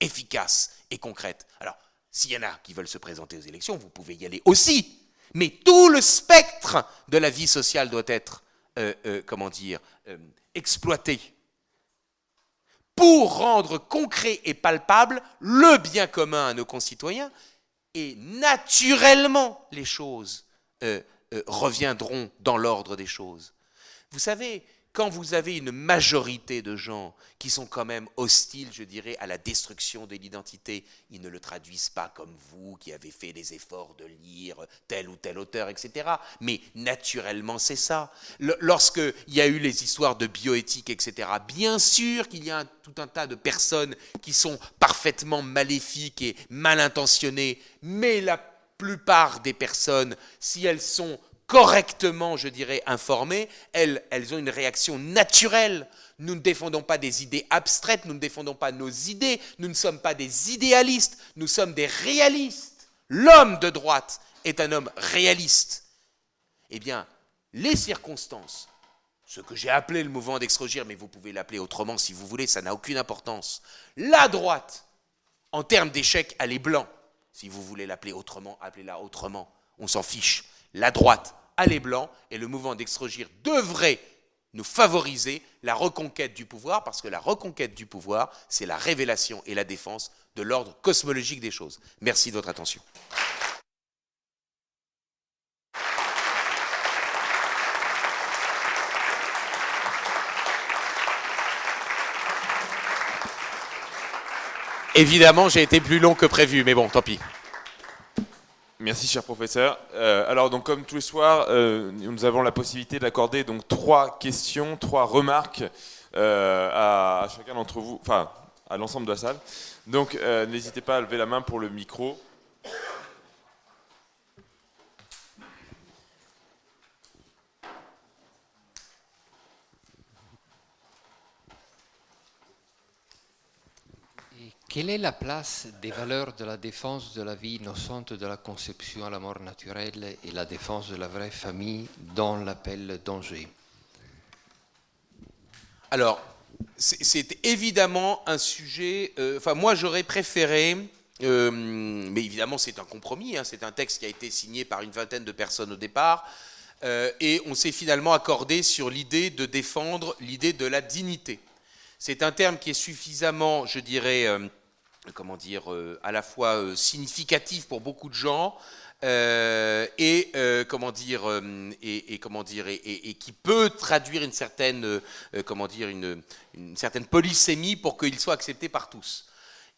efficace et concrète. Alors, s'il y en a qui veulent se présenter aux élections, vous pouvez y aller aussi. Mais tout le spectre de la vie sociale doit être, euh, euh, comment dire, euh, exploité pour rendre concret et palpable le bien commun à nos concitoyens. Et naturellement, les choses reviendront dans l'ordre des choses. Vous savez, quand vous avez une majorité de gens qui sont quand même hostiles, je dirais, à la destruction de l'identité, ils ne le traduisent pas comme vous qui avez fait les efforts de lire tel ou tel auteur, etc. Mais naturellement, c'est ça. Lorsqu'il y a eu les histoires de bioéthique, etc., bien sûr qu'il y a tout un tas de personnes qui sont parfaitement maléfiques et mal intentionnées, mais la plupart des personnes, si elles sont correctement, je dirais, informées, elles, elles ont une réaction naturelle. Nous ne défendons pas des idées abstraites, nous ne défendons pas nos idées, nous ne sommes pas des idéalistes, nous sommes des réalistes. L'homme de droite est un homme réaliste. Eh bien, les circonstances, ce que j'ai appelé le mouvement d'extrogir, mais vous pouvez l'appeler autrement si vous voulez, ça n'a aucune importance. La droite, en termes d'échec, elle est blanc. Si vous voulez l'appeler autrement, appelez-la autrement. On s'en fiche la droite à les blancs, et le mouvement d'extrogir devrait nous favoriser la reconquête du pouvoir, parce que la reconquête du pouvoir, c'est la révélation et la défense de l'ordre cosmologique des choses. Merci de votre attention. Évidemment, j'ai été plus long que prévu, mais bon, tant pis. Merci, cher professeur. Euh, alors, donc, comme tous les soirs, euh, nous avons la possibilité d'accorder donc trois questions, trois remarques euh, à, chacun d'entre vous, enfin, à l'ensemble de la salle. Donc, n'hésitez pas à lever la main pour le micro. Quelle est la place des valeurs de la défense de la vie innocente, de la conception à la mort naturelle et la défense de la vraie famille dans l'appel danger Alors, c'est évidemment un sujet. Euh, enfin, moi, j'aurais préféré. Euh, mais évidemment, c'est un compromis. Hein, c'est un texte qui a été signé par une vingtaine de personnes au départ. Euh, et on s'est finalement accordé sur l'idée de défendre l'idée de la dignité. C'est un terme qui est suffisamment, je dirais, comment dire, euh, à la fois euh, significatif pour beaucoup de gens euh, et comment dire et, comment dire et, qui peut traduire une certaine comment dire une, certaine polysémie pour qu'il soit accepté par tous.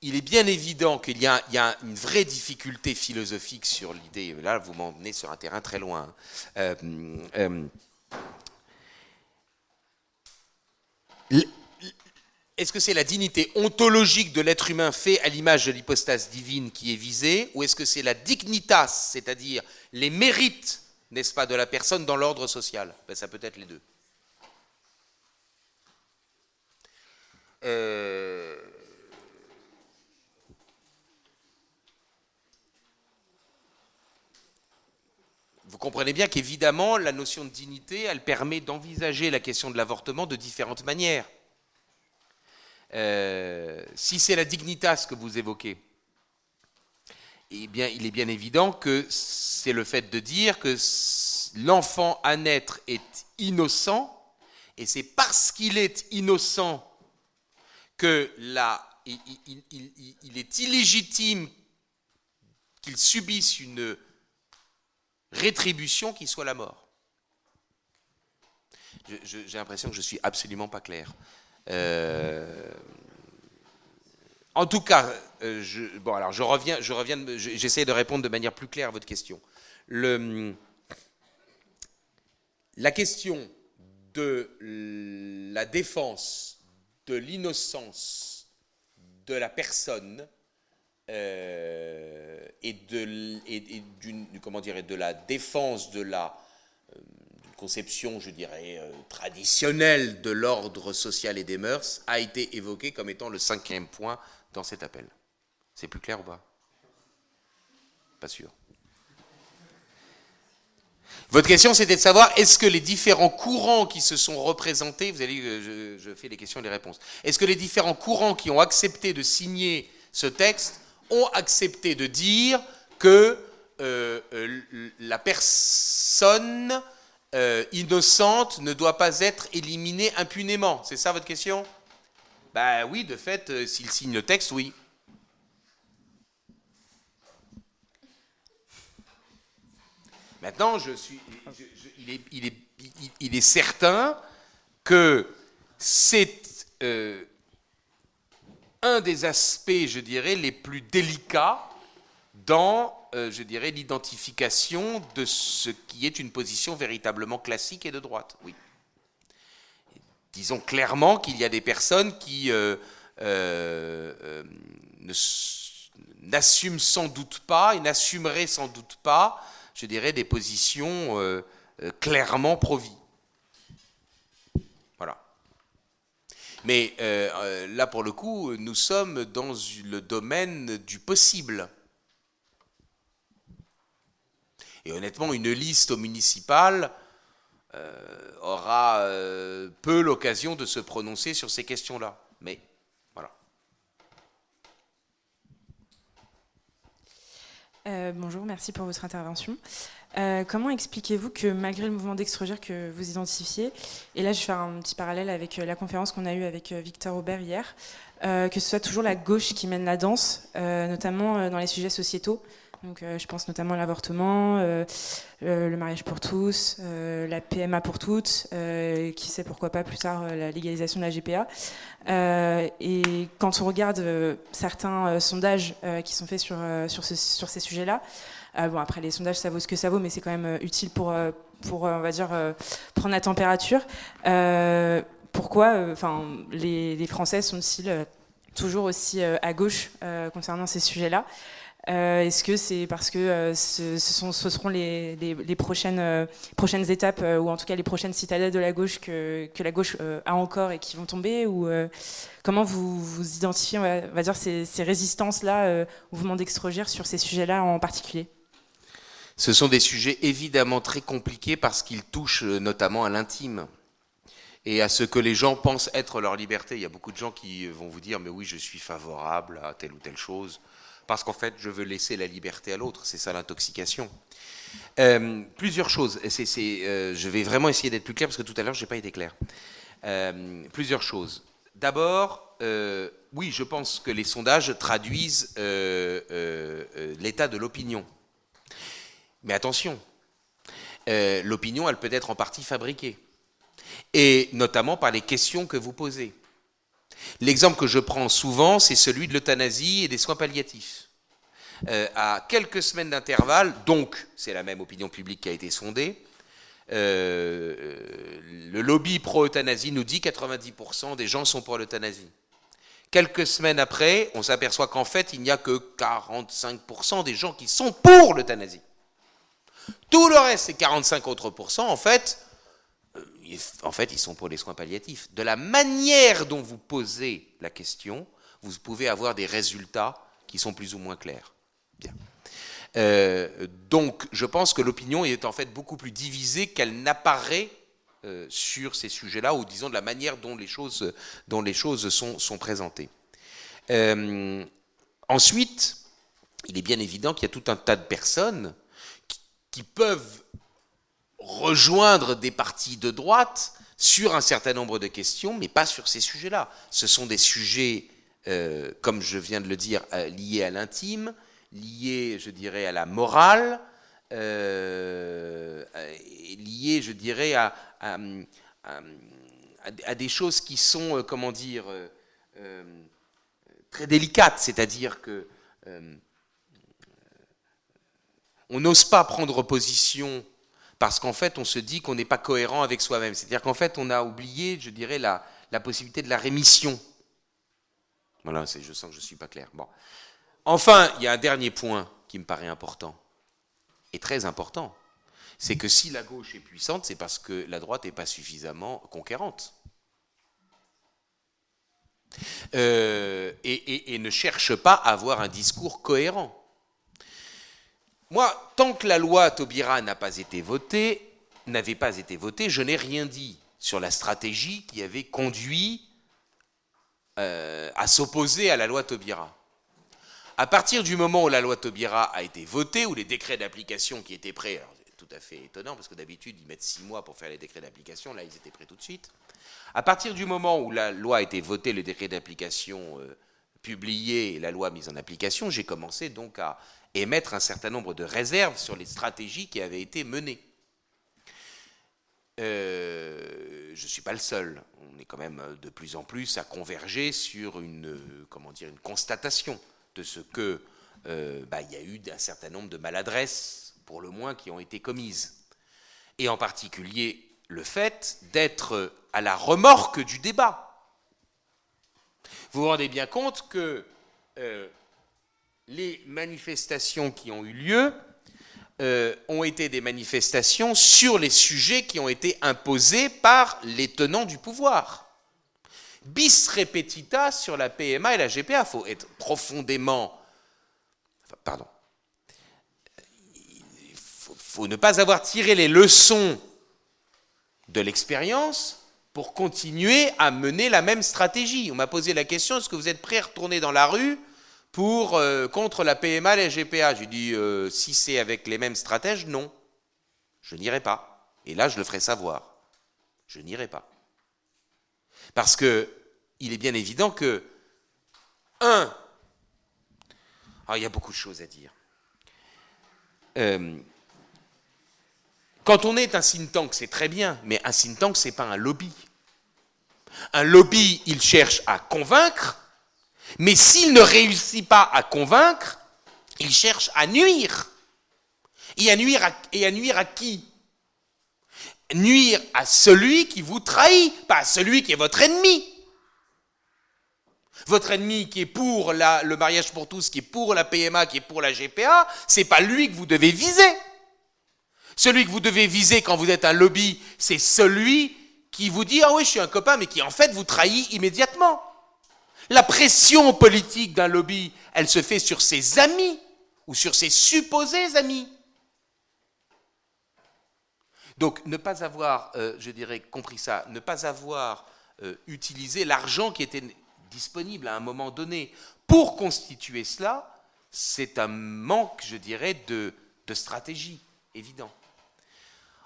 Il est bien évident qu'il y, a une vraie difficulté philosophique sur l'idée. Là, vous m'emmenez sur un terrain très loin. Hein. Est-ce que c'est la dignité ontologique de l'être humain fait à l'image de l'hypostase divine qui est visée, ou est-ce que c'est la dignitas, c'est-à-dire les mérites, n'est-ce pas, de la personne dans l'ordre social? Ben, Ça peut être les deux. Euh, vous comprenez bien qu'évidemment, la notion de dignité, elle permet d'envisager la question de l'avortement de différentes manières. Euh, si c'est la dignitas que vous évoquez, eh bien, il est bien évident que c'est le fait de dire que l'enfant à naître est innocent, et c'est parce qu'il est innocent que là, il, est illégitime qu'il subisse une rétribution qui soit la mort. J'ai l'impression que je suis absolument pas clair. Euh, en tout cas, euh, bon, alors je reviens, je reviens, j'essaie de répondre de manière plus claire à votre question. La question de la défense de l'innocence de la personne euh, et, de, comment dire, de la défense de la conception, je dirais, euh, traditionnelle de l'ordre social et des mœurs, a été évoqué comme étant le cinquième point dans cet appel. C'est plus clair ou pas? Pas sûr. Votre question, c'était de savoir, est-ce que les différents courants qui se sont représentés, vous allez, je, je fais les questions et les réponses, est-ce que les différents courants qui ont accepté de signer ce texte ont accepté de dire que euh, euh, la personne euh, innocente ne doit pas être éliminée impunément. C'est ça votre question? Ben oui, de fait, s'il signe le texte, oui. Maintenant, je suis, il, est, il, est, il, est, certain que c'est un des aspects, je dirais, les plus délicats dans, euh, je dirais, l'identification de ce qui est une position véritablement classique et de droite. Oui. Disons clairement qu'il y a des personnes qui euh, euh, n'assument sans doute pas et n'assumeraient sans doute pas, je dirais, des positions clairement pro-vie. Mais là, pour le coup, nous sommes dans le domaine du possible. Et honnêtement, une liste au municipal euh, aura peu l'occasion de se prononcer sur ces questions-là. Mais voilà. bonjour, merci pour votre intervention. Euh, comment expliquez-vous que malgré le mouvement d'extrogère que vous identifiez, et là je vais faire un petit parallèle avec euh, la conférence qu'on a eue avec euh, Victor Aubert hier, que ce soit toujours la gauche qui mène la danse, notamment dans les sujets sociétaux donc, je pense notamment à l'avortement, le mariage pour tous, la PMA pour toutes, qui sait pourquoi pas plus tard la légalisation de la GPA. et quand on regarde certains sondages qui sont faits sur, sur, ces sujets-là, euh, bon, après, les sondages, ça vaut ce que ça vaut, mais c'est quand même euh, utile pour, euh, pour on va dire, prendre la température. pourquoi enfin, les, les, Français sont-ils toujours aussi à gauche concernant ces sujets-là? Est-ce que c'est parce que ce, sont, ce, seront les, les, prochaines, étapes, ou en tout cas les prochaines citadelles de la gauche que, la gauche a encore et qui vont tomber ou, Comment vous, vous identifiez, on va, dire, ces, ces résistances-là au mouvement d'extrogère sur ces sujets-là en particulier? Ce sont des sujets évidemment très compliqués parce qu'ils touchent euh, notamment à l'intime et à ce que les gens pensent être leur liberté. Il y a beaucoup de gens qui vont vous dire mais oui je suis favorable à telle ou telle chose parce qu'en fait je veux laisser la liberté à l'autre. C'est ça l'intoxication. Euh, plusieurs choses. Euh, je vais vraiment essayer d'être plus clair parce que tout à l'heure je n'ai pas été clair. plusieurs choses. D'abord, oui, je pense que les sondages traduisent l'état de l'opinion. Mais attention, euh, l'opinion, elle peut être en partie fabriquée, et notamment par les questions que vous posez. L'exemple que je prends souvent, c'est celui de l'euthanasie et des soins palliatifs. Euh, à quelques semaines d'intervalle, donc c'est la même opinion publique qui a été sondée, euh, le lobby pro-euthanasie nous dit 90% des gens sont pour l'euthanasie. Quelques semaines après, on s'aperçoit qu'en fait, il n'y a que 45% des gens qui sont pour l'euthanasie. Tout le reste, ces 45 autres pourcents, en fait, en fait, ils sont pour les soins palliatifs. De la manière dont vous posez la question, vous pouvez avoir des résultats qui sont plus ou moins clairs. Euh, donc, je pense que l'opinion est en fait beaucoup plus divisée qu'elle n'apparaît euh, sur ces sujets-là, ou disons de la manière dont les choses, sont, sont présentées. ensuite, il est bien évident qu'il y a tout un tas de personnes qui peuvent rejoindre des partis de droite sur un certain nombre de questions, mais pas sur ces sujets-là. Ce sont des sujets, euh, comme je viens de le dire, euh, liés à l'intime, liés, je dirais, à la morale, euh, liés, je dirais, à, à, des choses qui sont, comment dire, très délicates, c'est-à-dire que on n'ose pas prendre position parce qu'en fait, on se dit qu'on n'est pas cohérent avec soi-même. C'est-à-dire qu'en fait, on a oublié, je dirais, la, possibilité de la rémission. Voilà, je sens que je ne suis pas clair. Enfin, il y a un dernier point qui me paraît important, et très important. c'est que si la gauche est puissante, c'est parce que la droite n'est pas suffisamment conquérante. Euh, et, ne cherche pas à avoir un discours cohérent. Moi, tant que la loi Taubira n'a pas été votée, n'avait pas été votée, je n'ai rien dit sur la stratégie qui avait conduit euh, à s'opposer à la loi Taubira. À partir du moment où la loi Taubira a été votée, où les décrets d'application qui étaient prêts, c'est tout à fait étonnant parce que d'habitude ils mettent six mois pour faire les décrets d'application, là ils étaient prêts tout de suite. À partir du moment où la loi a été votée, les décrets d'application euh, publiés et la loi mise en application, j'ai commencé donc à émettre un certain nombre de réserves sur les stratégies qui avaient été menées. Euh, je ne suis pas le seul. On est quand même de plus en plus à converger sur une, comment dire, une constatation de ce que euh, bah, il y a eu un certain nombre de maladresses, pour le moins, qui ont été commises. Et en particulier le fait d'être à la remorque du débat. Vous vous rendez bien compte que euh, les manifestations qui ont eu lieu euh, ont été des manifestations sur les sujets qui ont été imposés par les tenants du pouvoir. Bis repetita sur la PMA et la GPA. Il faut être profondément. pardon. Il faut ne pas avoir tiré les leçons de l'expérience pour continuer à mener la même stratégie. On m'a posé la question est-ce que vous êtes prêt à retourner dans la rue pour, euh, contre la PMA la GPA. J'ai dit, euh, si c'est avec les mêmes stratèges, non. Je n'irai pas. Et là, je le ferai savoir. Je n'irai pas. Parce que il est bien évident que, un, ah, il y a beaucoup de choses à dire. Euh, quand on est un think tank, c'est très bien, mais un think tank, ce n'est pas un lobby. Un lobby, il cherche à convaincre, mais s'il ne réussit pas à convaincre, il cherche à nuire. Et à nuire à, qui? Nuire à celui qui vous trahit, pas à celui qui est votre ennemi. Votre ennemi qui est pour le mariage pour tous, qui est pour la PMA, qui est pour la GPA, c'est pas lui que vous devez viser. Celui que vous devez viser quand vous êtes un lobby, c'est celui qui vous dit Ah oui, je suis un copain, mais qui en fait vous trahit immédiatement. La pression politique d'un lobby, elle se fait sur ses amis ou sur ses supposés amis. Donc ne pas avoir, euh, je dirais, compris ça, ne pas avoir euh, utilisé l'argent qui était disponible à un moment donné pour constituer cela, c'est un manque, je dirais, de, stratégie, évident.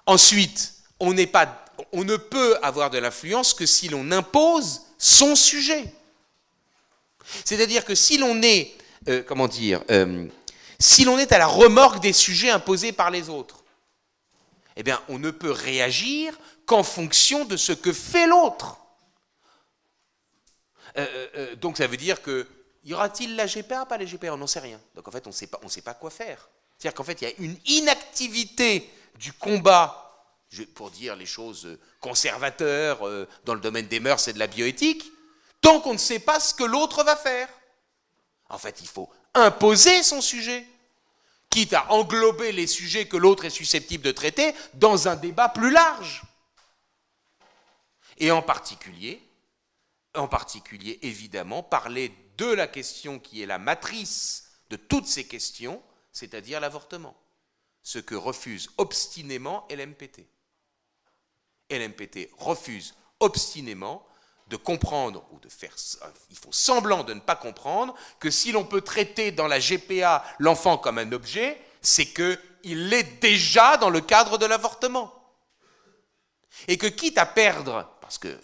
Ensuite, on ne peut avoir de l'influence que si l'on impose son sujet. C'est-à-dire que si l'on est, euh, comment dire, euh, si l'on est à la remorque des sujets imposés par les autres, eh bien, on ne peut réagir qu'en fonction de ce que fait l'autre. Euh, donc, ça veut dire que y aura-t-il la GPA, pas la GPA On n'en sait rien. Donc, en fait, on ne sait pas quoi faire. C'est-à-dire qu'en fait, il y a une inactivité du combat, pour dire les choses conservateurs dans le domaine des mœurs et de la bioéthique, tant qu'on ne sait pas ce que l'autre va faire. En fait, il faut imposer son sujet, quitte à englober les sujets que l'autre est susceptible de traiter dans un débat plus large. Et en particulier, en particulier, évidemment, parler de la question qui est la matrice de toutes ces questions, c'est-à-dire l'avortement. Ce que refuse obstinément LMPT. LMPT refuse obstinément de comprendre ou de faire, il faut semblant de ne pas comprendre que si l'on peut traiter dans la GPA l'enfant comme un objet, c'est qu'il l'est déjà dans le cadre de l'avortement. Et que quitte à perdre, parce que euh,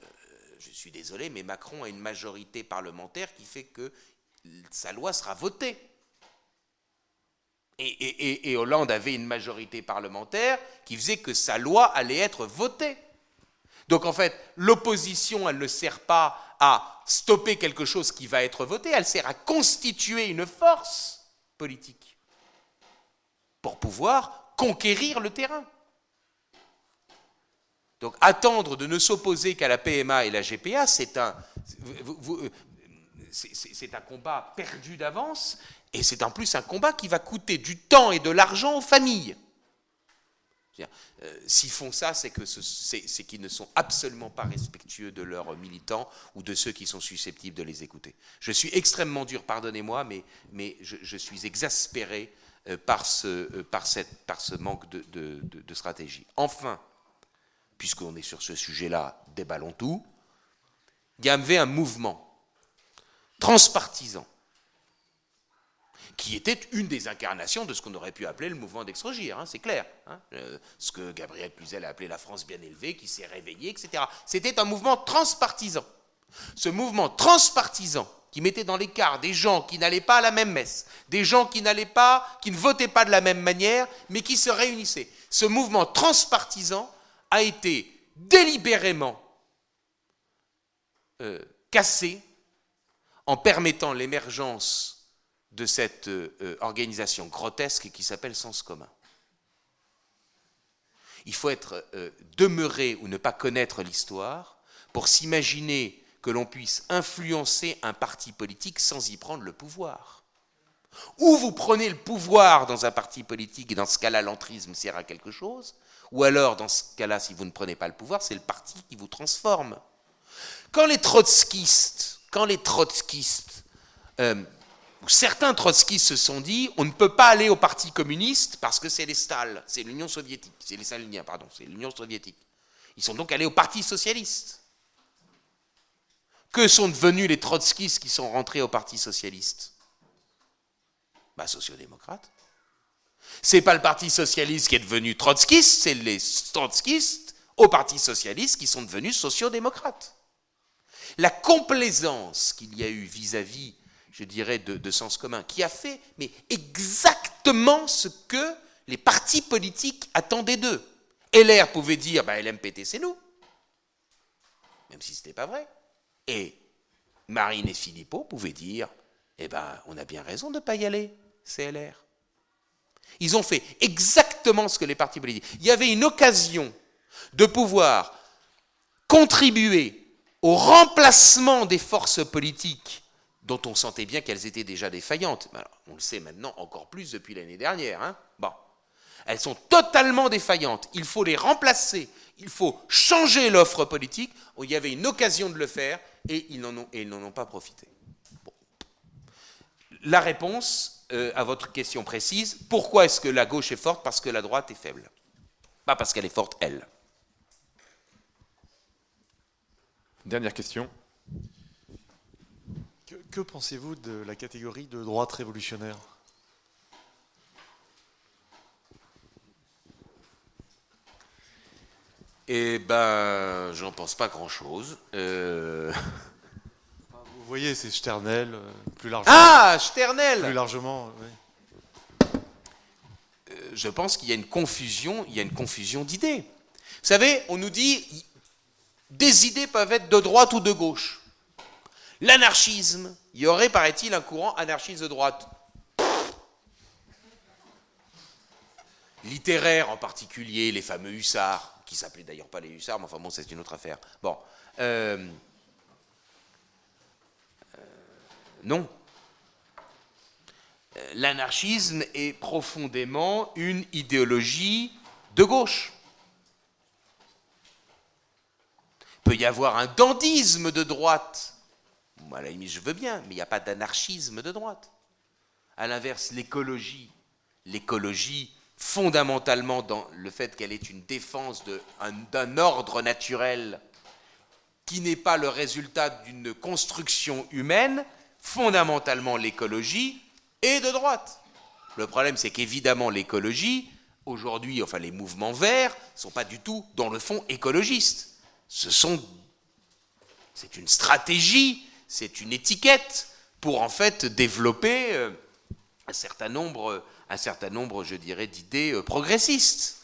je suis désolé, mais Macron a une majorité parlementaire qui fait que sa loi sera votée. Et, et, Hollande avait une majorité parlementaire qui faisait que sa loi allait être votée. Donc en fait, l'opposition, elle ne sert pas à stopper quelque chose qui va être voté, elle sert à constituer une force politique pour pouvoir conquérir le terrain. Donc attendre de ne s'opposer qu'à la PMA et la GPA, c'est un, c'est un combat perdu d'avance, et c'est en plus un combat qui va coûter du temps et de l'argent aux familles. Euh, s'ils font ça, c'est qu'ils ne sont absolument pas respectueux de leurs militants ou de ceux qui sont susceptibles de les écouter. Je suis extrêmement dur, pardonnez-moi, mais, mais je, suis exaspéré euh, par, ce, euh, par, ce manque de, de stratégie. Enfin, puisqu'on est sur ce sujet-là, déballons tout, il y avait un mouvement transpartisan qui était une des incarnations de ce qu'on aurait pu appeler le mouvement d'extrogir, hein, c'est clair. Hein. Euh, ce que Gabriel Cluzel a appelé la France bien élevée, qui s'est réveillée, etc. C'était un mouvement transpartisan. Ce mouvement transpartisan qui mettait dans l'écart des gens qui n'allaient pas à la même messe, des gens qui n'allaient pas, qui ne votaient pas de la même manière, mais qui se réunissaient. Ce mouvement transpartisan a été délibérément euh, cassé en permettant l'émergence de cette euh, euh, organisation grotesque qui s'appelle Sens commun. Il faut être euh, demeuré ou ne pas connaître l'histoire pour s'imaginer que l'on puisse influencer un parti politique sans y prendre le pouvoir. Ou vous prenez le pouvoir dans un parti politique, et dans ce cas-là, l'entrisme sert à quelque chose, ou alors, dans ce cas-là, si vous ne prenez pas le pouvoir, c'est le parti qui vous transforme. Quand les trotskistes, quand les trotskistes certains trotskistes se sont dit on ne peut pas aller au Parti communiste parce que c'est les Stalins, c'est l'Union soviétique, c'est les Staliniens, pardon, c'est l'Union soviétique. Ils sont donc allés au Parti socialiste. Que sont devenus les trotskistes qui sont rentrés au Parti socialiste? Bah, sociodémocrates. C'est pas le Parti socialiste qui est devenu trotskiste, c'est les trotskistes au Parti socialiste qui sont devenus sociodémocrates. La complaisance qu'il y a eu vis-à-vis je dirais, de, sens commun, qui a fait exactement ce que les partis politiques attendaient d'eux. LR pouvait dire bah, LMPT, c'est nous, même si ce n'était pas vrai. Et Marine et Philippot pouvaient dire eh ben, on a bien raison de ne pas y aller, c'est LR. Ils ont fait exactement ce que les partis politiques. Il y avait une occasion de pouvoir contribuer au remplacement des forces politiques dont on sentait bien qu'elles étaient déjà défaillantes. on le sait maintenant encore plus depuis l'année dernière. Hein. Elles sont totalement défaillantes. Il faut les remplacer. Il faut changer l'offre politique. Il y avait une occasion de le faire et ils n'en ont, pas profité. La réponse euh, à votre question précise, pourquoi est-ce que la gauche est forte? Parce que la droite est faible. Pas parce qu'elle est forte, elle. Dernière question. Que, pensez-vous de la catégorie de droite révolutionnaire? Eh ben, j'en pense pas grand-chose. Euh, Vous voyez, c'est Sternel, euh, plus largement. Ah, Sternel Plus largement, oui. Euh, je pense qu'il y a une confusion, il y a une confusion d'idées. Vous savez, on nous dit des idées peuvent être de droite ou de gauche. L'anarchisme, il y aurait, paraît-il, un courant anarchiste de droite. Littéraire en particulier, les fameux hussards, qui s'appelaient d'ailleurs pas les hussards, mais enfin bon, c'est une autre affaire. Bon. Euh, euh, non. Euh, l'anarchisme est profondément une idéologie de gauche. Il peut y avoir un dandisme de droite à la limite, je veux bien, mais il n'y a pas d'anarchisme de droite. À l'inverse, l'écologie, l'écologie, fondamentalement dans le fait qu'elle est une défense d'un ordre naturel qui n'est pas le résultat d'une construction humaine, fondamentalement l'écologie est de droite. Le problème, c'est qu'évidemment, l'écologie, aujourd'hui, enfin les mouvements verts, ne sont pas du tout, dans le fond, écologistes. Ce sont. C'est une stratégie c'est une étiquette pour en fait développer euh, un certain nombre, un certain nombre je dirais, d'idées euh, progressistes.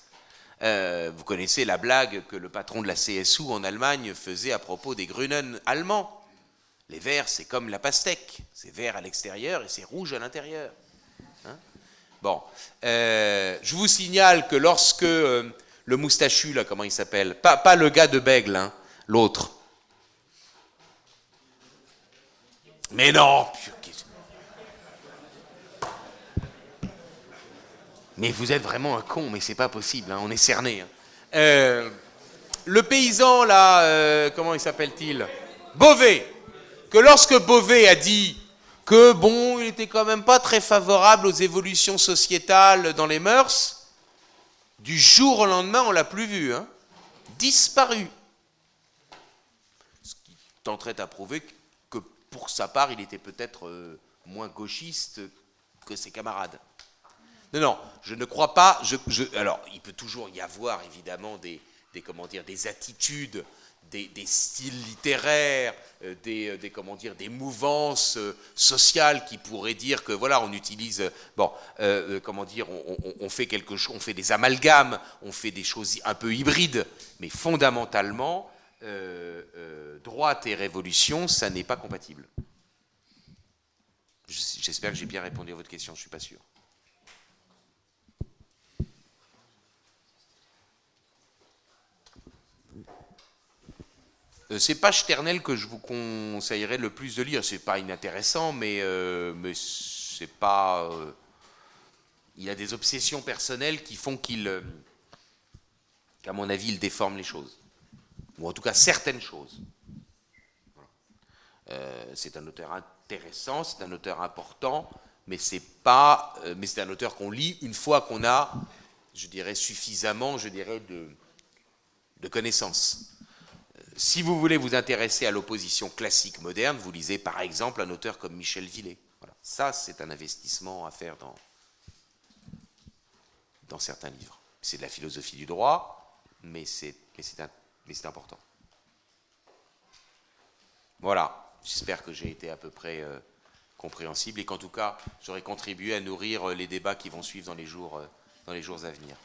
Euh, vous connaissez la blague que le patron de la CSU en Allemagne faisait à propos des Grünen allemands. Les verts, c'est comme la pastèque. C'est vert à l'extérieur et c'est rouge à l'intérieur. Hein? Bon. je vous signale que lorsque le moustachu, là, comment il s'appelle? Pas, pas, le gars de Bègle, hein, l'autre. Mais non Mais vous êtes vraiment un con, mais c'est pas possible, hein, on est cerné. Hein. Euh, le paysan, là, euh, comment il s'appelle-t-il? Beauvais. Que lorsque Beauvais a dit que, bon, il était quand même pas très favorable aux évolutions sociétales dans les mœurs, du jour au lendemain, on l'a plus vu. Hein, disparu. Ce qui tenterait à prouver que, pour sa part, il était peut-être euh, moins gauchiste que ses camarades. Non, non, je ne crois pas. alors, il peut toujours y avoir évidemment des, comment dire, des attitudes, des, styles littéraires, euh, euh, des, comment dire, des mouvances sociales qui pourraient dire que voilà, on utilise, bon, comment dire, on, fait quelque chose, on fait des amalgames, on fait des choses un peu hybrides, mais fondamentalement, droite et révolution, ça n'est pas compatible. J'espère que j'ai bien répondu à votre question, je ne suis pas sûr. Euh, c'est pas Sternel que je vous conseillerais le plus de lire. C'est pas inintéressant, mais, euh, mais c'est pas. Euh, il a des obsessions personnelles qui font qu'il. qu'à mon avis, il déforme les choses. Ou en tout cas, certaines choses. c'est un auteur intéressant, c'est un auteur important, mais c'est pas. mais c'est un auteur qu'on lit une fois qu'on a, je dirais, suffisamment, je dirais, de, de connaissances si vous voulez vous intéresser à l'opposition classique moderne, vous lisez par exemple un auteur comme Michel Villet. Voilà. Ça, c'est un investissement à faire dans, dans certains livres. C'est de la philosophie du droit, mais c'est important. Voilà, j'espère que j'ai été à peu près euh, compréhensible et qu'en tout cas, j'aurai contribué à nourrir euh, les débats qui vont suivre dans les jours, euh, dans les jours à venir.